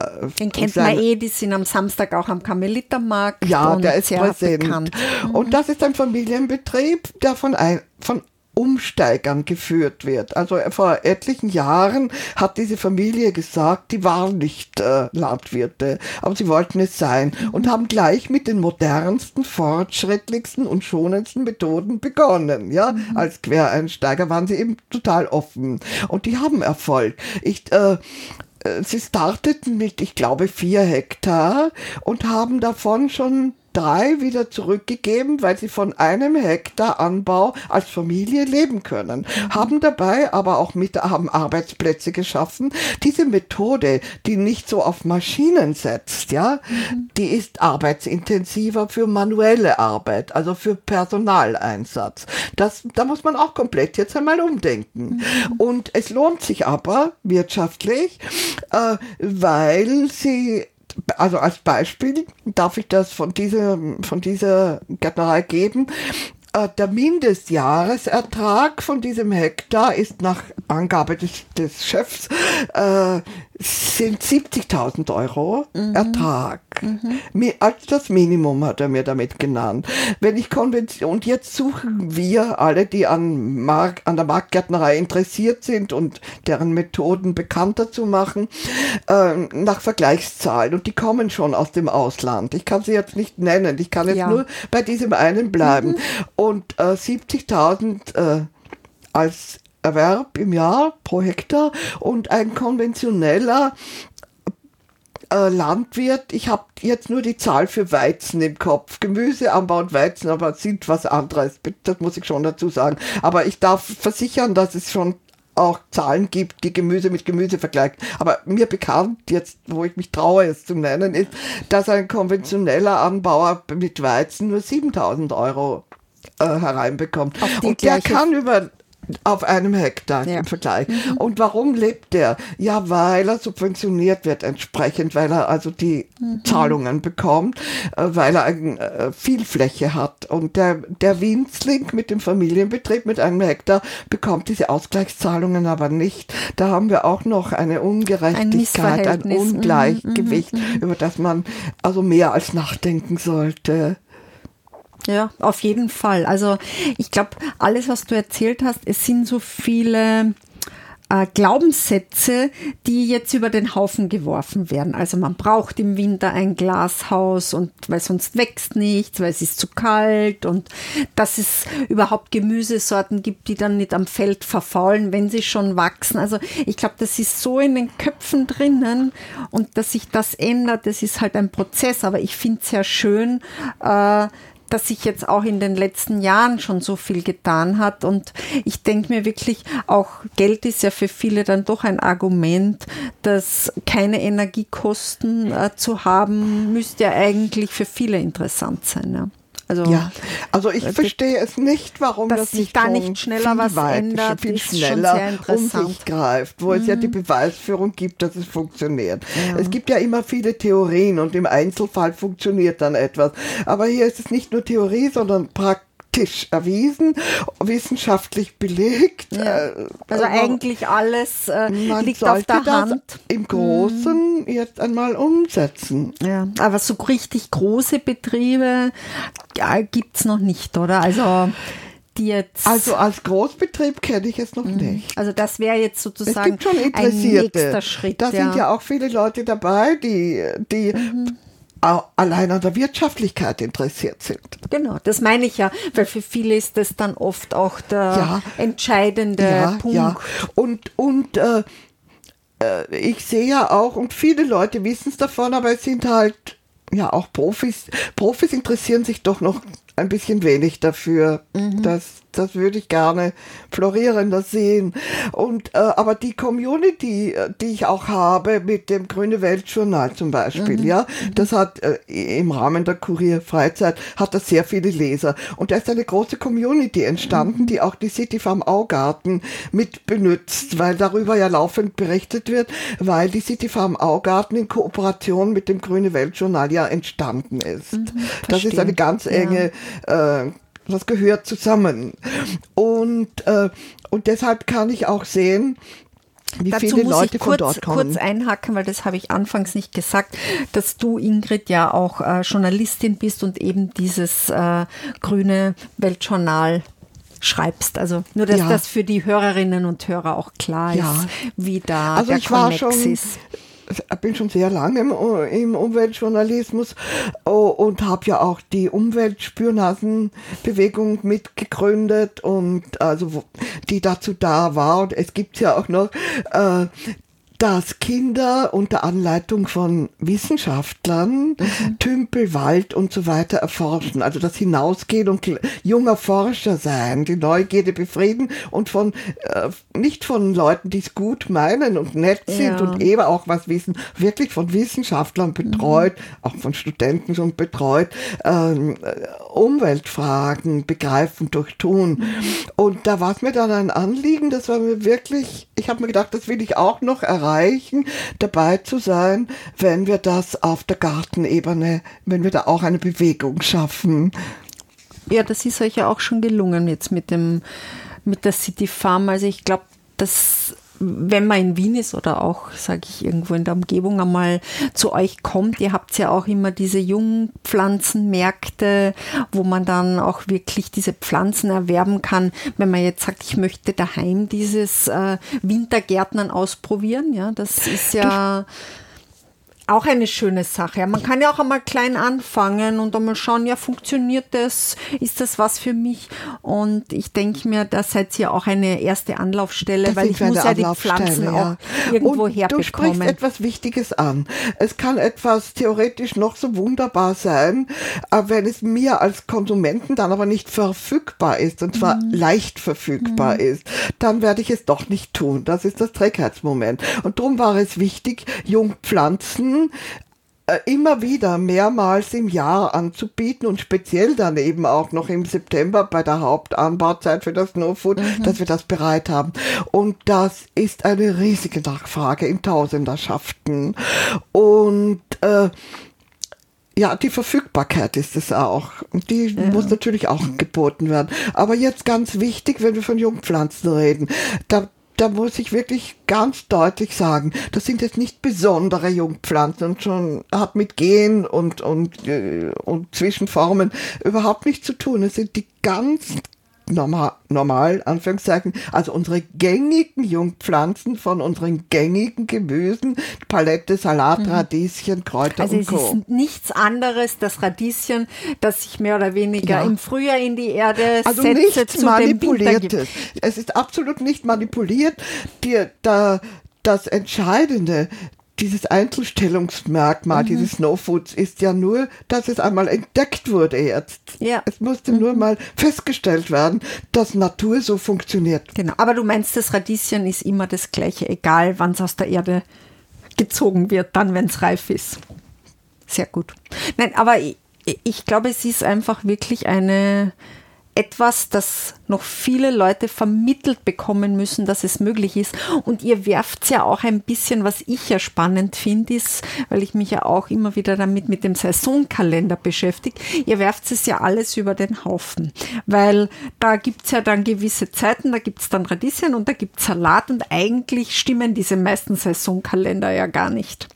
äh, den kennt man eh, die sind am Samstag auch am Karmelitermarkt. Ja, der ist präsent. Bekannt. Und mhm. das ist ein Familienbetrieb, der von, ein, von Umsteigern geführt wird. Also vor etlichen Jahren hat diese Familie gesagt, die waren nicht äh, Landwirte, aber sie wollten es sein und haben gleich mit den modernsten, fortschrittlichsten und schonendsten Methoden begonnen. Ja, mhm. als Quereinsteiger waren sie eben total offen und die haben Erfolg. Ich äh, äh Sie starteten mit, ich glaube, vier Hektar und haben davon schon drei wieder zurückgegeben, weil sie von einem Hektar Anbau als Familie leben können. Mhm. Haben dabei aber auch mit, haben Arbeitsplätze geschaffen. Diese Methode, die nicht so auf Maschinen setzt, ja, mhm. die ist arbeitsintensiver für manuelle Arbeit, also für Personaleinsatz. Das, da muss man auch komplett jetzt einmal umdenken. Mhm. Und es lohnt sich aber wirtschaftlich, äh, weil sie also als Beispiel darf ich das von dieser, von dieser Gärtnerei geben. Äh, der Mindestjahresertrag von diesem Hektar ist nach Angabe des, des Chefs äh, sind 70.000 Euro mhm. Ertrag. Mhm. Also das Minimum hat er mir damit genannt. Wenn ich Konvention, und jetzt suchen wir alle, die an, Mark, an der Marktgärtnerei interessiert sind und deren Methoden bekannter zu machen, äh, nach Vergleichszahlen. Und die kommen schon aus dem Ausland. Ich kann sie jetzt nicht nennen. Ich kann jetzt ja. nur bei diesem einen bleiben. Mhm. Und äh, 70.000 äh, als Erwerb im Jahr pro Hektar und ein konventioneller äh, Landwirt, ich habe jetzt nur die Zahl für Weizen im Kopf. Gemüseanbau und Weizen, aber sind was anderes. Das muss ich schon dazu sagen. Aber ich darf versichern, dass es schon auch Zahlen gibt, die Gemüse mit Gemüse vergleichen. Aber mir bekannt, jetzt, wo ich mich traue, es zu nennen, ist, dass ein konventioneller Anbauer mit Weizen nur 7000 Euro äh, hereinbekommt. Und der kann über auf einem Hektar ja. im Vergleich. Mhm. Und warum lebt der? Ja, weil er subventioniert wird entsprechend, weil er also die mhm. Zahlungen bekommt, äh, weil er äh, viel Fläche hat. Und der, der Winzling mit dem Familienbetrieb mit einem Hektar bekommt diese Ausgleichszahlungen aber nicht. Da haben wir auch noch eine Ungerechtigkeit, ein, ein Ungleichgewicht, mhm. mhm. über das man also mehr als nachdenken sollte. Ja, auf jeden Fall. Also ich glaube, alles, was du erzählt hast, es sind so viele äh, Glaubenssätze, die jetzt über den Haufen geworfen werden. Also man braucht im Winter ein Glashaus und weil sonst wächst nichts, weil es ist zu kalt und dass es überhaupt Gemüsesorten gibt, die dann nicht am Feld verfaulen, wenn sie schon wachsen. Also ich glaube, das ist so in den Köpfen drinnen und dass sich das ändert, das ist halt ein Prozess. Aber ich finde es sehr schön, äh, dass sich jetzt auch in den letzten Jahren schon so viel getan hat. Und ich denke mir wirklich, auch Geld ist ja für viele dann doch ein Argument, dass keine Energiekosten äh, zu haben, müsste ja eigentlich für viele interessant sein. Ja. Also, ja, also ich verstehe es nicht, warum das nicht da nicht schneller was weit, ändert, viel schneller um sich greift, wo mhm. es ja die mhm. Beweisführung gibt, dass es funktioniert. Ja. Es gibt ja immer viele Theorien und im Einzelfall funktioniert dann etwas. Aber hier ist es nicht nur Theorie, sondern praktisch faktisch erwiesen, wissenschaftlich belegt. Ja. Äh, also, also eigentlich alles äh, liegt auf der Hand. Im Großen mhm. jetzt einmal umsetzen. Ja, aber so richtig große Betriebe ja, gibt es noch nicht, oder? Also Jetzt also als Großbetrieb kenne ich es noch mhm. nicht. Also das wäre jetzt sozusagen es gibt schon Interessierte. ein nächster Schritt. Da ja. sind ja auch viele Leute dabei, die, die mhm allein an der Wirtschaftlichkeit interessiert sind. Genau, das meine ich ja, weil für viele ist das dann oft auch der ja, entscheidende ja, Punkt. Ja. Und, und äh, äh, ich sehe ja auch, und viele Leute wissen es davon, aber es sind halt ja auch Profis. Profis interessieren sich doch noch ein bisschen wenig dafür. Mhm. Das, das würde ich gerne florierender sehen. Und äh, aber die Community, äh, die ich auch habe mit dem Grüne Welt Journal zum Beispiel, mhm. ja, das hat äh, im Rahmen der Kurier Freizeit hat das sehr viele Leser und da ist eine große Community entstanden, mhm. die auch die City Farm Augarten mit benutzt, weil darüber ja laufend berichtet wird, weil die City Farm Augarten in Kooperation mit dem Grüne Welt Journal ja entstanden ist. Mhm, das ist eine ganz enge ja. Äh, das gehört zusammen. Und, äh, und deshalb kann ich auch sehen, wie Dazu viele Leute kurz, von dort kommen. kurz einhaken, weil das habe ich anfangs nicht gesagt, dass du, Ingrid, ja auch äh, Journalistin bist und eben dieses äh, grüne Weltjournal schreibst. Also nur, dass ja. das für die Hörerinnen und Hörer auch klar ist, ja. wie da also der ich Connex war schon, ist ich bin schon sehr lange im, im Umweltjournalismus und habe ja auch die Umweltspürnasenbewegung mitgegründet und also die dazu da war. Und es gibt ja auch noch äh, dass Kinder unter Anleitung von Wissenschaftlern mhm. Tümpel, Wald und so weiter erforschen. Also das Hinausgehen und junger Forscher sein, die Neugierde befrieden und von äh, nicht von Leuten, die es gut meinen und nett sind ja. und eben auch was wissen, wirklich von Wissenschaftlern betreut, mhm. auch von Studenten schon betreut, ähm, Umweltfragen begreifen, durchtun. Mhm. Und da war es mir dann ein Anliegen, das war mir wirklich, ich habe mir gedacht, das will ich auch noch erreichen erreichen, dabei zu sein, wenn wir das auf der Gartenebene, wenn wir da auch eine Bewegung schaffen. Ja, das ist euch ja auch schon gelungen jetzt mit dem mit der City Farm. Also ich glaube, das wenn man in Wien ist oder auch, sage ich, irgendwo in der Umgebung einmal zu euch kommt, ihr habt ja auch immer diese Jungpflanzenmärkte, wo man dann auch wirklich diese Pflanzen erwerben kann. Wenn man jetzt sagt, ich möchte daheim dieses äh, Wintergärtnern ausprobieren, ja, das ist ja. Du auch eine schöne Sache. Man kann ja auch einmal klein anfangen und einmal schauen, ja, funktioniert das? Ist das was für mich? Und ich denke mir, da seid ihr auch eine erste Anlaufstelle, das weil ich muss ja die Pflanzen ja. auch irgendwo und herbekommen. Du sprichst etwas Wichtiges an. Es kann etwas theoretisch noch so wunderbar sein, wenn es mir als Konsumenten dann aber nicht verfügbar ist, und zwar mhm. leicht verfügbar mhm. ist, dann werde ich es doch nicht tun. Das ist das Trägheitsmoment. Und darum war es wichtig, Jungpflanzen äh, immer wieder mehrmals im Jahr anzubieten und speziell dann eben auch noch im September bei der Hauptanbauzeit für das No Food, mhm. dass wir das bereit haben. Und das ist eine riesige Nachfrage in Tausenderschaften. Und äh, ja, die Verfügbarkeit ist es auch. Die ja. muss natürlich auch geboten werden. Aber jetzt ganz wichtig, wenn wir von Jungpflanzen reden, da da muss ich wirklich ganz deutlich sagen, das sind jetzt nicht besondere Jungpflanzen und schon hat mit Gen und, und, äh, und Zwischenformen überhaupt nichts zu tun. Es sind die ganz normal, normal, Anführungszeichen, also unsere gängigen Jungpflanzen von unseren gängigen Gemüsen, Palette, Salat, mhm. Radieschen, Kräuter also und Co. Also es ist nichts anderes, das Radieschen, das sich mehr oder weniger ja. im Frühjahr in die Erde also setzt. nicht manipuliertes. Es ist absolut nicht manipuliert. Die, da, das Entscheidende dieses Einzelstellungsmerkmal mhm. dieses Snow Foods ist ja nur, dass es einmal entdeckt wurde jetzt. Ja. Es musste mhm. nur mal festgestellt werden, dass Natur so funktioniert. Genau. Aber du meinst, das Radieschen ist immer das gleiche, egal wann es aus der Erde gezogen wird, dann, wenn es reif ist. Sehr gut. Nein, aber ich, ich glaube, es ist einfach wirklich eine, etwas, das noch viele Leute vermittelt bekommen müssen, dass es möglich ist. Und ihr werft ja auch ein bisschen, was ich ja spannend finde, ist, weil ich mich ja auch immer wieder damit mit dem Saisonkalender beschäftige, ihr werft es ja alles über den Haufen. Weil da gibt es ja dann gewisse Zeiten, da gibt es dann Radieschen und da gibt es Salat und eigentlich stimmen diese meisten Saisonkalender ja gar nicht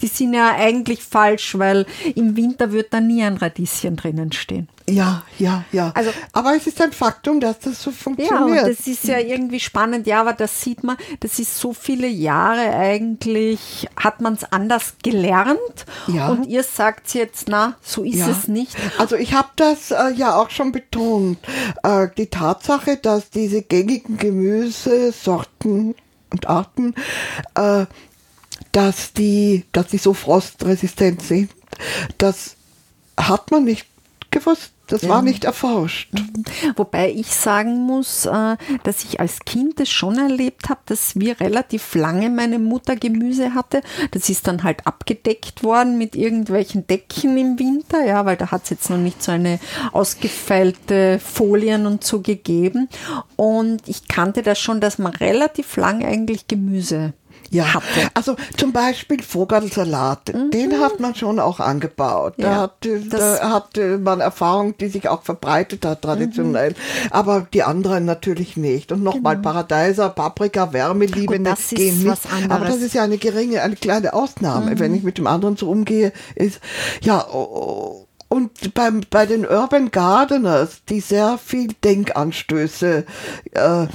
die sind ja eigentlich falsch, weil im Winter wird da nie ein Radieschen drinnen stehen. Ja, ja, ja. Also, aber es ist ein Faktum, dass das so funktioniert. Ja, und das ist ja irgendwie spannend. Ja, aber das sieht man, das ist so viele Jahre eigentlich, hat man es anders gelernt. Ja. Und ihr sagt jetzt, na, so ist ja. es nicht. Also ich habe das äh, ja auch schon betont. Äh, die Tatsache, dass diese gängigen Gemüsesorten und Arten, äh, dass die, dass die so frostresistent sind. Das hat man nicht gewusst. Das war nicht erforscht. Mhm. Wobei ich sagen muss, äh, dass ich als Kind es schon erlebt habe, dass wir relativ lange meine Mutter Gemüse hatte. Das ist dann halt abgedeckt worden mit irgendwelchen Decken im Winter, ja, weil da hat es jetzt noch nicht so eine ausgefeilte Folien und so gegeben. Und ich kannte das schon, dass man relativ lang eigentlich Gemüse ja, hatte. Also zum Beispiel Vogelsalat, mhm. den hat man schon auch angebaut. Ja, da, hatte, da hatte man Erfahrung, die sich auch verbreitet hat traditionell. Mhm. Aber die anderen natürlich nicht. Und nochmal genau. Paradeiser, Paprika, Wärmeliebe, Gut, das gehen nicht. Aber das ist ja eine geringe, eine kleine Ausnahme. Mhm. Wenn ich mit dem anderen so umgehe, ist ja. Oh, und beim, bei den Urban Gardeners, die sehr viel Denkanstöße äh,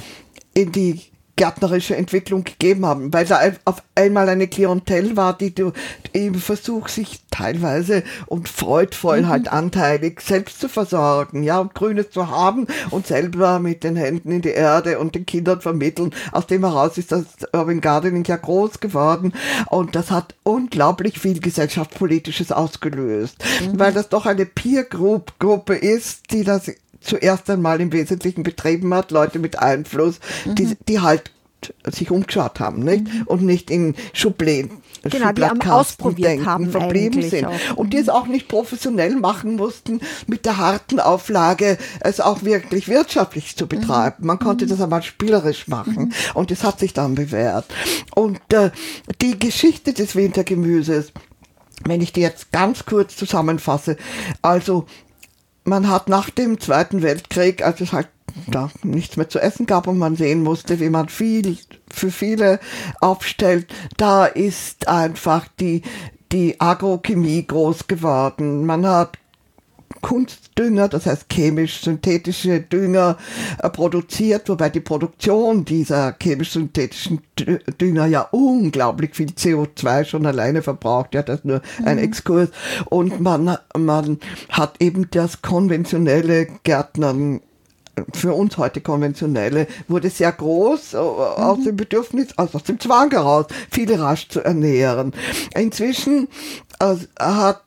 in die gärtnerische Entwicklung gegeben haben, weil da auf einmal eine Klientel war, die du im Versuch sich teilweise und freudvoll mhm. halt anteilig selbst zu versorgen, ja, und Grünes zu haben und selber mit den Händen in die Erde und den Kindern vermitteln. Aus dem heraus ist das Urban Gardening ja groß geworden und das hat unglaublich viel gesellschaftspolitisches ausgelöst, mhm. weil das doch eine Peer Group Gruppe ist, die das zuerst einmal im Wesentlichen betrieben hat, Leute mit Einfluss, mhm. die, die halt sich umgeschaut haben nicht? Mhm. und nicht in Schubläden genau, die am ausprobiert denken, haben verblieben sind. Auch. Und die es auch nicht professionell machen mussten, mit der harten Auflage, es auch wirklich wirtschaftlich zu betreiben. Man konnte mhm. das einmal spielerisch machen mhm. und es hat sich dann bewährt. Und äh, die Geschichte des Wintergemüses, wenn ich die jetzt ganz kurz zusammenfasse, also man hat nach dem Zweiten Weltkrieg, als es halt da nichts mehr zu essen gab und man sehen musste, wie man viel für viele aufstellt, da ist einfach die, die Agrochemie groß geworden. Man hat Kunstdünger, das heißt chemisch-synthetische Dünger äh, produziert, wobei die Produktion dieser chemisch-synthetischen Dünger ja unglaublich viel CO2 schon alleine verbraucht. Ja, das ist nur mhm. ein Exkurs. Und man, man hat eben das konventionelle Gärtnern für uns heute konventionelle, wurde sehr groß äh, aus mhm. dem Bedürfnis, also aus dem Zwang heraus, viele rasch zu ernähren. Inzwischen äh, hat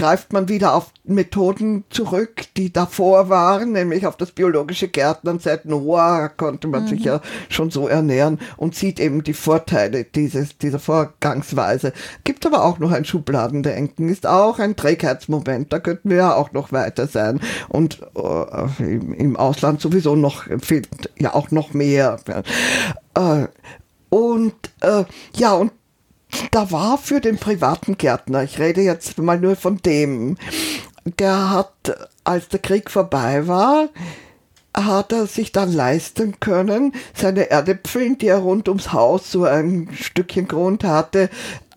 greift man wieder auf Methoden zurück, die davor waren, nämlich auf das biologische Gärtnern. Seit Noah konnte man mhm. sich ja schon so ernähren und sieht eben die Vorteile dieses, dieser Vorgangsweise. Gibt aber auch noch ein Schubladendenken, ist auch ein Trägheitsmoment. Da könnten wir ja auch noch weiter sein. Und äh, im, im, Ausland sowieso noch, fehlt ja auch noch mehr. Äh, und äh, ja, und da war für den privaten Gärtner, ich rede jetzt mal nur von dem, der hat, als der Krieg vorbei war, hat er sich dann leisten können, seine Erdäpfel, die er rund ums Haus so ein Stückchen Grund hatte,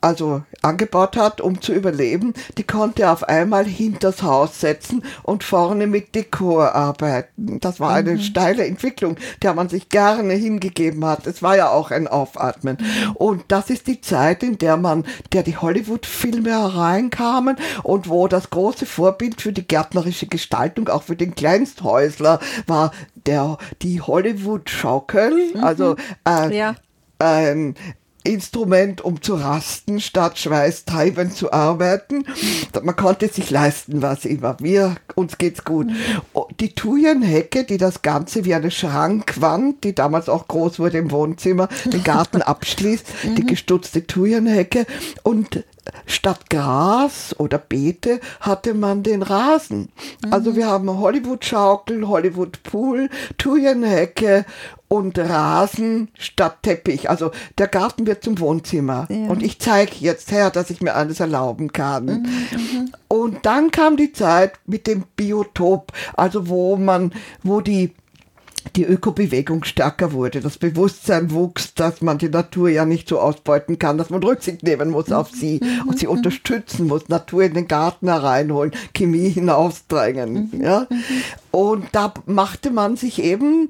also angebaut hat, um zu überleben, die konnte auf einmal hinters Haus setzen und vorne mit Dekor arbeiten. Das war eine mhm. steile Entwicklung, der man sich gerne hingegeben hat. Es war ja auch ein Aufatmen. Und das ist die Zeit, in der man, der die Hollywood-Filme hereinkamen und wo das große Vorbild für die gärtnerische Gestaltung, auch für den Kleinsthäusler, war der, die Hollywood-Schaukel, mhm. also äh, ja. ein Instrument, um zu rasten, statt schweißtreibend zu arbeiten. Man konnte sich leisten, was immer. Wir, uns geht's gut. Oh, die Thujenhecke, die das Ganze wie eine Schrankwand, die damals auch groß wurde im Wohnzimmer, den Garten [LAUGHS] abschließt, die mhm. gestutzte Thujenhecke und statt Gras oder Beete hatte man den Rasen. Also mhm. wir haben Hollywood-Schaukel, Hollywood-Pool, Thujenhecke und Rasen statt Teppich. Also der Garten wird zum Wohnzimmer. Ja. Und ich zeige jetzt her, dass ich mir alles erlauben kann. Mhm, mhm, und dann kam die Zeit mit dem Biotop, also wo man, wo die die Ökobewegung stärker wurde, das Bewusstsein wuchs, dass man die Natur ja nicht so ausbeuten kann, dass man Rücksicht nehmen muss auf sie mhm. und sie unterstützen muss, Natur in den Garten hereinholen, Chemie hinausdrängen. Mhm. Ja? Und da machte man sich eben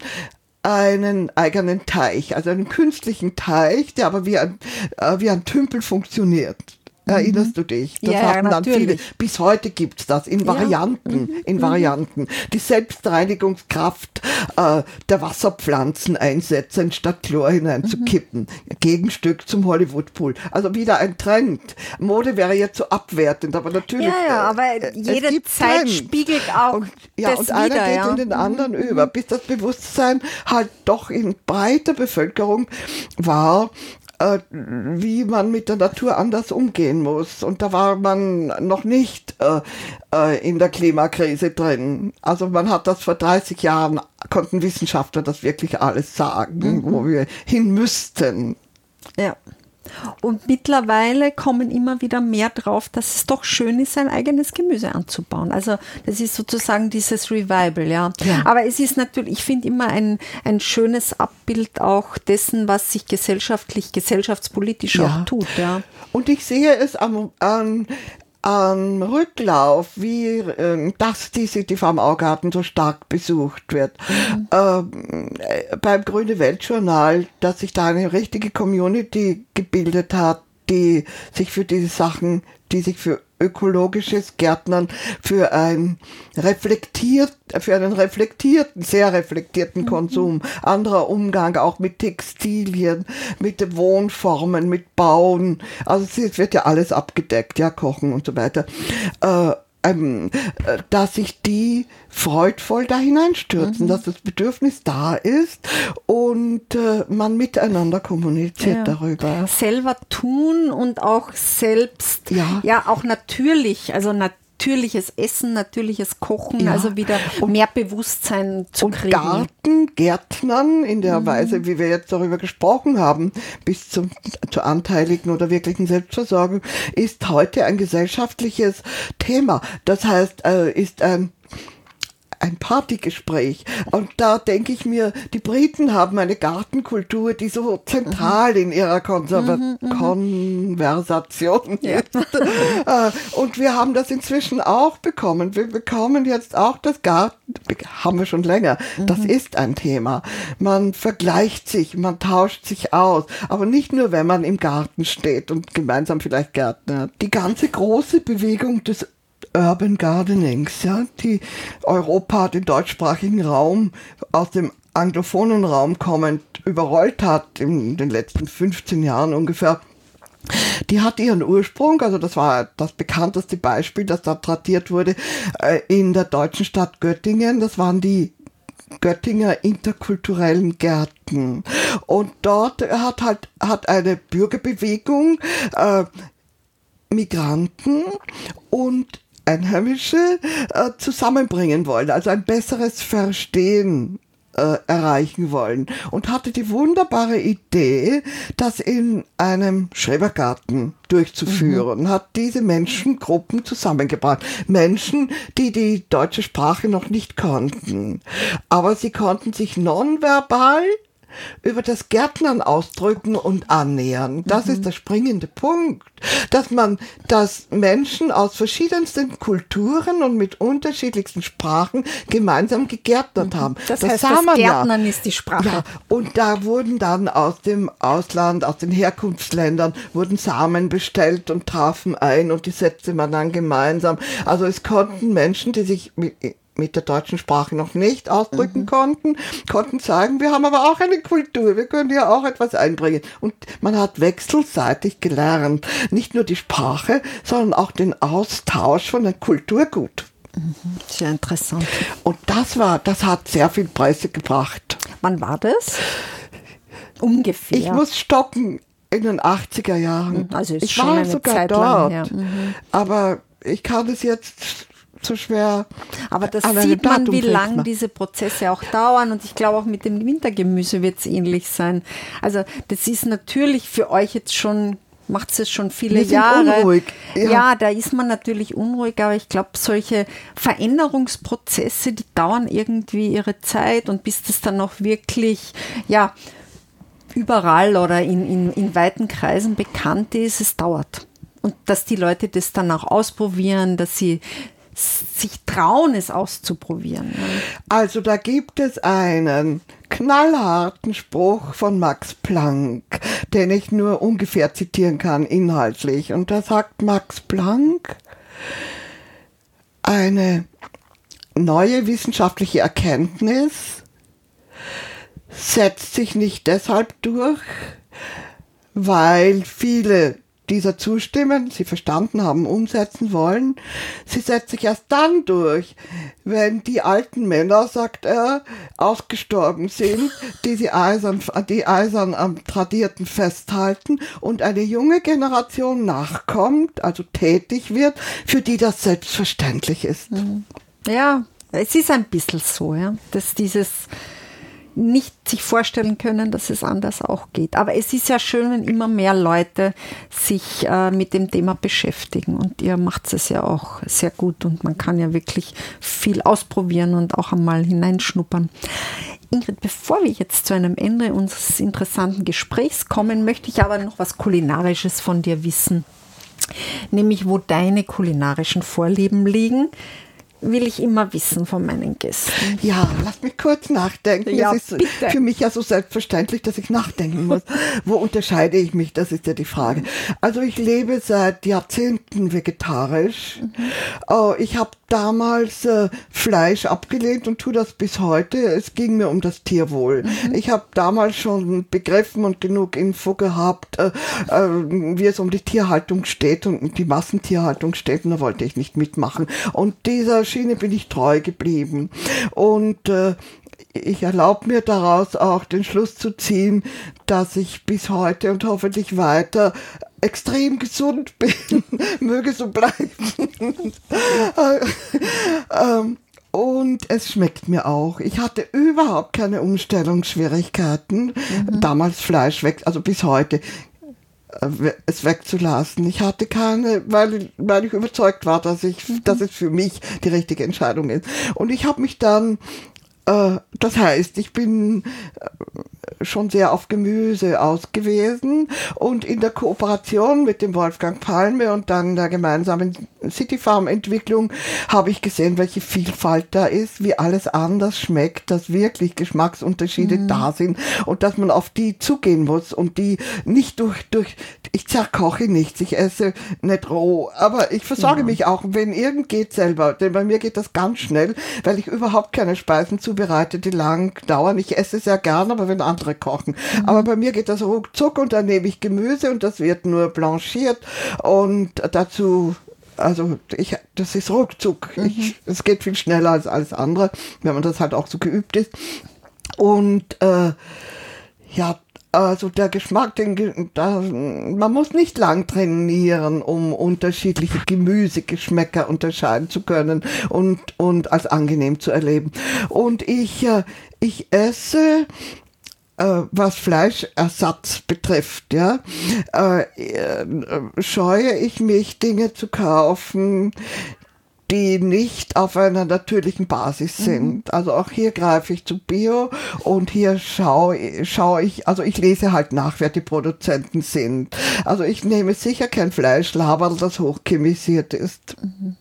einen eigenen Teich, also einen künstlichen Teich, der aber wie ein, äh, wie ein Tümpel funktioniert. Erinnerst mhm. du dich? Das ja, hatten dann viele. Bis heute gibt es das in Varianten. Ja. In mhm. Varianten. Die Selbstreinigungskraft äh, der Wasserpflanzen einsetzen, statt Chlor hineinzukippen. Mhm. Gegenstück zum Hollywood-Pool. Also wieder ein Trend. Mode wäre jetzt so abwertend, aber natürlich. Ja, ja, aber äh, jede Zeit Trends. spiegelt auch. Und, ja, das und einer wieder, geht ja. in den anderen mhm. über, bis das Bewusstsein halt doch in breiter Bevölkerung war, äh, wie man mit der Natur anders umgehen muss. Und da war man noch nicht äh, äh, in der Klimakrise drin. Also man hat das vor 30 Jahren, konnten Wissenschaftler das wirklich alles sagen, mhm. wo wir hin müssten. Ja. Und mittlerweile kommen immer wieder mehr drauf, dass es doch schön ist, sein eigenes Gemüse anzubauen. Also das ist sozusagen dieses Revival, ja. ja. Aber es ist natürlich, ich finde immer ein, ein schönes Abbild auch dessen, was sich gesellschaftlich, gesellschaftspolitisch ja. auch tut, ja. Und ich sehe es am, an, am Rücklauf, wie äh, das die City Farm Augarten so stark besucht wird. Mhm. Ähm, äh, beim Grüne Weltjournal, dass sich da eine richtige Community gebildet hat, die sich für diese Sachen, die sich für ökologisches Gärtnern für ein reflektiert, für einen reflektierten, sehr reflektierten. Konsum, anderer Umgang auch mit Textilien, mit Wohnformen, mit Bauen. Also es wird ja alles abgedeckt, ja, Kochen und so weiter. Äh, ähm, äh, dass sich die freudvoll da hineinstürzen, mhm. dass das Bedürfnis da ist und äh, man miteinander kommuniziert ja. darüber. Selber tun und auch selbst, ja, ja auch natürlich, also natürlich natürliches Essen, natürliches Kochen, ja. also wieder und, mehr Bewusstsein zu und kriegen. Garten, Gärtnern in der mhm. Weise, wie wir jetzt darüber gesprochen haben, bis zum, zur anteiligen oder wirklichen Selbstversorgung, ist heute ein gesellschaftliches Thema. Das heißt, äh, ist ein ein Partygespräch. Und da denke ich mir, die Briten haben eine Gartenkultur, die so zentral mhm. in ihrer Konserva mhm, mhm. Konversation ja. ist. [LAUGHS] Äh, und wir haben das inzwischen auch bekommen. Wir bekommen jetzt auch das Garten, haben wir schon länger. Das mhm. ist ein Thema. Man vergleicht sich, man tauscht sich aus. Aber nicht nur, wenn man im Garten steht und gemeinsam vielleicht Gärtner. Die ganze große Bewegung des Urban Gardenings, ja, die Europa, den deutschsprachigen Raum aus dem anglophonen Raum kommend überrollt hat in den letzten 15 Jahren ungefähr. Die hat ihren Ursprung, also das war das bekannteste Beispiel, das da tradiert wurde, äh, in der deutschen Stadt Göttingen. Das waren die Göttinger interkulturellen Gärten. Und dort hat halt hat eine Bürgerbewegung äh, Migranten und Einheimische äh, zusammenbringen wollen, also ein besseres Verstehen äh, erreichen wollen und hatte die wunderbare Idee, das in einem Schrebergarten durchzuführen, mhm. hat diese Menschengruppen zusammengebracht. Menschen, die die deutsche Sprache noch nicht konnten, aber sie konnten sich nonverbal über das Gärtnern ausdrücken und annähern. Das mhm. ist der springende Punkt, dass man, dass Menschen aus verschiedensten Kulturen und mit unterschiedlichsten Sprachen gemeinsam gegärtnert mhm. haben. Das, das heißt, das Gärtnern ja. ist die Sprache. Ja, und da wurden dann aus dem Ausland, aus den Herkunftsländern, wurden Samen bestellt und trafen ein und die setzte man dann gemeinsam. Also es konnten Menschen, die sich mit, der deutschen Sprache noch nicht ausdrücken mhm. konnten, konnten sagen, wir haben aber auch eine Kultur, wir können ja auch etwas einbringen. Und man hat wechselseitig gelernt, nicht nur die Sprache, sondern auch den Austausch von einem Kulturgut. Mhm. Sehr interessant. Und das war, das hat sehr viel Preise gebracht. Wann war das? Ungefähr. Ich muss stocken in den 80er Jahren. Mhm. Also ich war sogar Zeit dort. Lang, ja. mhm. Aber ich kann es jetzt so schwer. Aber das sieht man, wie lang diese Prozesse auch dauern. Und ich glaube, auch mit dem Wintergemüse wird es ähnlich sein. Also das ist natürlich für euch jetzt schon macht es schon viele Wir Jahre. Unruhig. Ja. ja, da ist man natürlich unruhig, aber ich glaube, solche Veränderungsprozesse, die dauern irgendwie ihre Zeit und bis das dann auch wirklich, ja, überall oder in, in, in weiten Kreisen bekannt ist, es dauert. Und dass die Leute das dann auch ausprobieren, dass sie sich trauen, es auszuprobieren. Also da gibt es einen knallharten Spruch von Max Planck, den ich nur ungefähr zitieren kann inhaltlich. Und da sagt Max Planck, eine neue wissenschaftliche Erkenntnis setzt sich nicht deshalb durch, weil viele dieser zustimmen, sie verstanden haben, umsetzen wollen. Sie setzt sich erst dann durch, wenn die alten Männer, sagt er, ausgestorben sind, die sie eisern, die eisern am Tradierten festhalten und eine junge Generation nachkommt, also tätig wird, für die das selbstverständlich ist. Ja, es ist ein bisschen so, ja, dass dieses nicht sich vorstellen können, dass es anders auch geht. Aber es ist ja schön, wenn immer mehr Leute sich äh, mit dem Thema beschäftigen. Und ihr macht es ja auch sehr gut und man kann ja wirklich viel ausprobieren und auch einmal hineinschnuppern. Ingrid, bevor wir jetzt zu einem Ende unseres interessanten Gesprächs kommen, möchte ich aber noch was Kulinarisches von dir wissen. Nämlich, wo deine kulinarischen Vorlieben liegen will ich immer wissen von meinen Gästen. Ja, lass mich kurz nachdenken. Ja, es ist bitte. für mich ja so selbstverständlich, dass ich nachdenken muss. [LAUGHS] Wo unterscheide ich mich? Das ist ja die Frage. Also ich lebe seit Jahrzehnten vegetarisch. Mhm. Oh, ich habe damals äh, Fleisch abgelehnt und tue das bis heute. Es ging mir um das Tierwohl. Mhm. Ich habe damals schon begriffen und genug Info gehabt, äh, äh, wie es um die Tierhaltung steht und die Massentierhaltung steht und da wollte ich nicht mitmachen. Und dieser Schiene bin ich treu geblieben. Und äh, ich erlaube mir daraus auch den Schluss zu ziehen, dass ich bis heute und hoffentlich weiter extrem gesund bin, [LAUGHS] möge so bleiben. [LAUGHS] ähm, und es schmeckt mir auch. Ich hatte überhaupt keine Umstellungsschwierigkeiten. Mhm. Damals Fleisch weg, also bis heute äh, es wegzulassen. Ich hatte keine, weil, weil ich überzeugt war, dass ich, mhm. dass es für mich die richtige Entscheidung ist. Und ich habe mich dann äh, das heißt, ich bin äh, schon sehr auf Gemüse ausgewiesen und in der Kooperation mit dem Wolfgang Palme und dann der gemeinsamen City Farm Entwicklung habe ich gesehen, welche Vielfalt da ist, wie alles anders schmeckt, dass wirklich Geschmacksunterschiede mhm. da sind und dass man auf die zugehen muss und die nicht durch, durch, ich zerkoche nichts, ich esse nicht roh, aber ich versorge ja. mich auch, wenn irgend geht selber, denn bei mir geht das ganz schnell, weil ich überhaupt keine Speisen zubereite, die lang dauern. Ich esse sehr gern, aber wenn andere kochen. Mhm. Aber bei mir geht das ruckzuck und dann nehme ich Gemüse und das wird nur blanchiert und dazu also ich, das ist ruckzuck. Mhm. Ich, es geht viel schneller als alles andere, wenn man das halt auch so geübt ist. Und äh, ja, also der Geschmack, den, da, man muss nicht lang trainieren, um unterschiedliche Gemüsegeschmäcker unterscheiden zu können und, und als angenehm zu erleben. Und ich, äh, ich esse was Fleischersatz betrifft, ja, äh, äh, scheue ich mich, Dinge zu kaufen, die nicht auf einer natürlichen Basis mhm. sind. Mhm. Also auch hier greife ich zu Bio und hier schaue, schaue ich, also ich lese halt nach, wer die Produzenten sind. Also ich nehme sicher kein Fleisch, Laberl, das hochchemisiert ist. Mhm.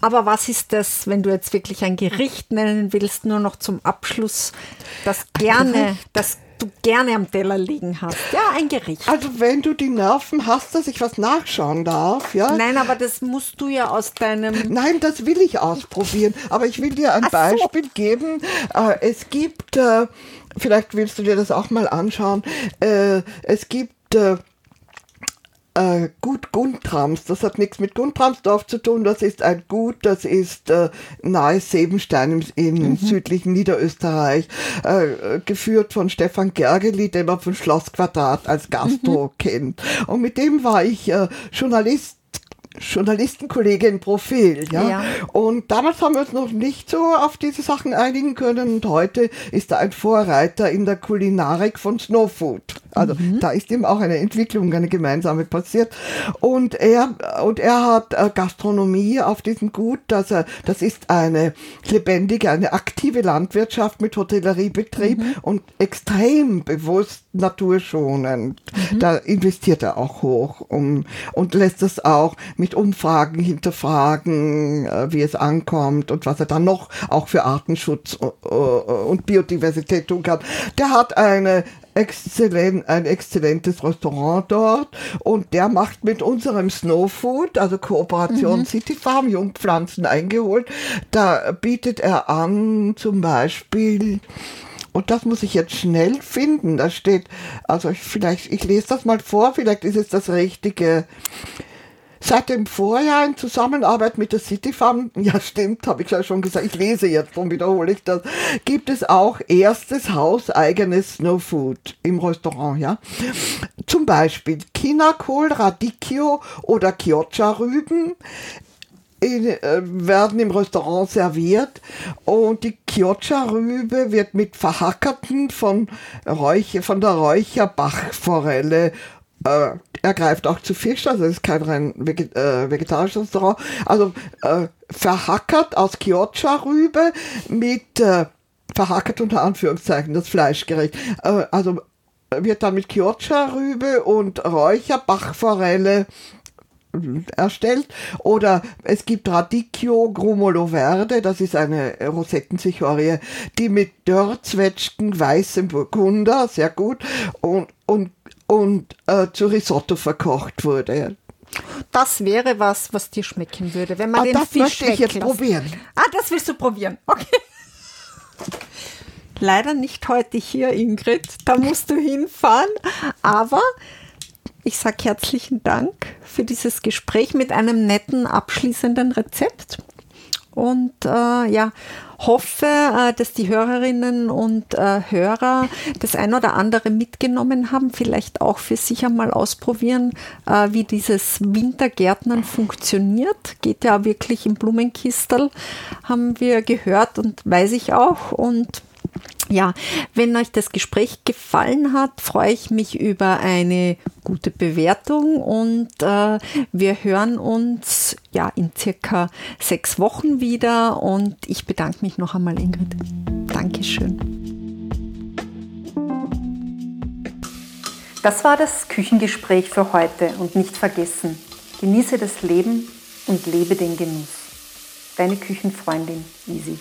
Aber was ist das, wenn du jetzt wirklich ein Gericht nennen willst, nur noch zum Abschluss, das gerne, das du gerne am Teller liegen hast? Ja, ein Gericht. Also wenn du die Nerven hast, dass ich was nachschauen darf, ja? Nein, aber das musst du ja aus deinem... Nein, das will ich ausprobieren. Aber ich will dir ein Ach Beispiel so. geben. Äh, es gibt, äh, vielleicht willst du dir das auch mal anschauen, äh, es gibt äh, Gut Guntrams. Das hat nichts mit Guntramsdorf zu tun. Das ist ein Gut, das ist äh, nahe Sebenstein im, im mhm. südlichen Niederösterreich, äh, geführt von Stefan Gergely, den man von Schlossquadrat als Gastro mhm. kennt. Und mit dem war ich äh, Journalist Journalistenkollegin Profil, ja? ja. Und damals haben wir uns noch nicht so auf diese Sachen einigen können und heute ist er ein Vorreiter in der Kulinarik von Snowfood. Also mhm. da ist ihm auch eine Entwicklung, eine gemeinsame passiert. Und er, und er hat äh, Gastronomie auf diesem Gut, dass er, das ist eine lebendige, eine aktive Landwirtschaft mit Hotelleriebetrieb mhm. und extrem bewusst naturschonend. Mhm. Da investiert er auch hoch um, und lässt es auch mit Umfragen hinterfragen, äh, wie es ankommt und was er dann noch auch für Artenschutz äh, und Biodiversität tun kann. Der hat eine exzellent, ein exzellentes Restaurant dort und der macht mit unserem Snow Food, also Kooperation mhm. City Farm, Jungpflanzen eingeholt. Da bietet er an zum Beispiel und das muss ich jetzt schnell finden. Da steht, also ich, vielleicht, ich lese das mal vor, vielleicht ist es das richtige. Seit dem Vorjahr in Zusammenarbeit mit der City Farm, [LAUGHS] ja stimmt, habe ich ja schon gesagt, ich lese jetzt, darum wiederhole ich das, gibt es auch erstes hauseigenes Snow Food im Restaurant, ja. Zum Beispiel Kinakohl, Radicchio oder Chioccia-Rüben, werden im Restaurant serviert und die Chioccia-Rübe wird mit verhackerten von, Räucher, von der Räucherbachforelle äh, er greift auch zu Fisch, also ist kein rein veget äh, vegetarisches Restaurant. Also äh, verhackert aus Chioccia-Rübe mit äh, verhackert unter Anführungszeichen das Fleischgericht. Äh, also wird dann mit Chioccia-Rübe und Räucherbachforelle erstellt. Oder es gibt Radicchio Grumolo Verde, das ist eine Rosettensichorie, die mit Dörrzwetschgen, weißem Burgunder, sehr gut, und, und, und äh, zu Risotto verkocht wurde. Das wäre was, was dir schmecken würde, wenn man ah, den das Fisch möchte ich jetzt probieren. Ah, das willst du probieren. Okay. Leider nicht heute hier, Ingrid. Da musst du hinfahren. Aber ich sage herzlichen Dank für dieses Gespräch mit einem netten abschließenden Rezept und äh, ja, hoffe, äh, dass die Hörerinnen und äh, Hörer das ein oder andere mitgenommen haben, vielleicht auch für sich einmal ausprobieren, äh, wie dieses Wintergärtnern funktioniert. Geht ja wirklich im Blumenkistel, haben wir gehört und weiß ich auch und ja, wenn euch das Gespräch gefallen hat, freue ich mich über eine gute Bewertung und äh, wir hören uns ja in circa sechs Wochen wieder und ich bedanke mich noch einmal, Ingrid. Dankeschön. Das war das Küchengespräch für heute und nicht vergessen, genieße das Leben und lebe den Genuss. Deine Küchenfreundin Easy.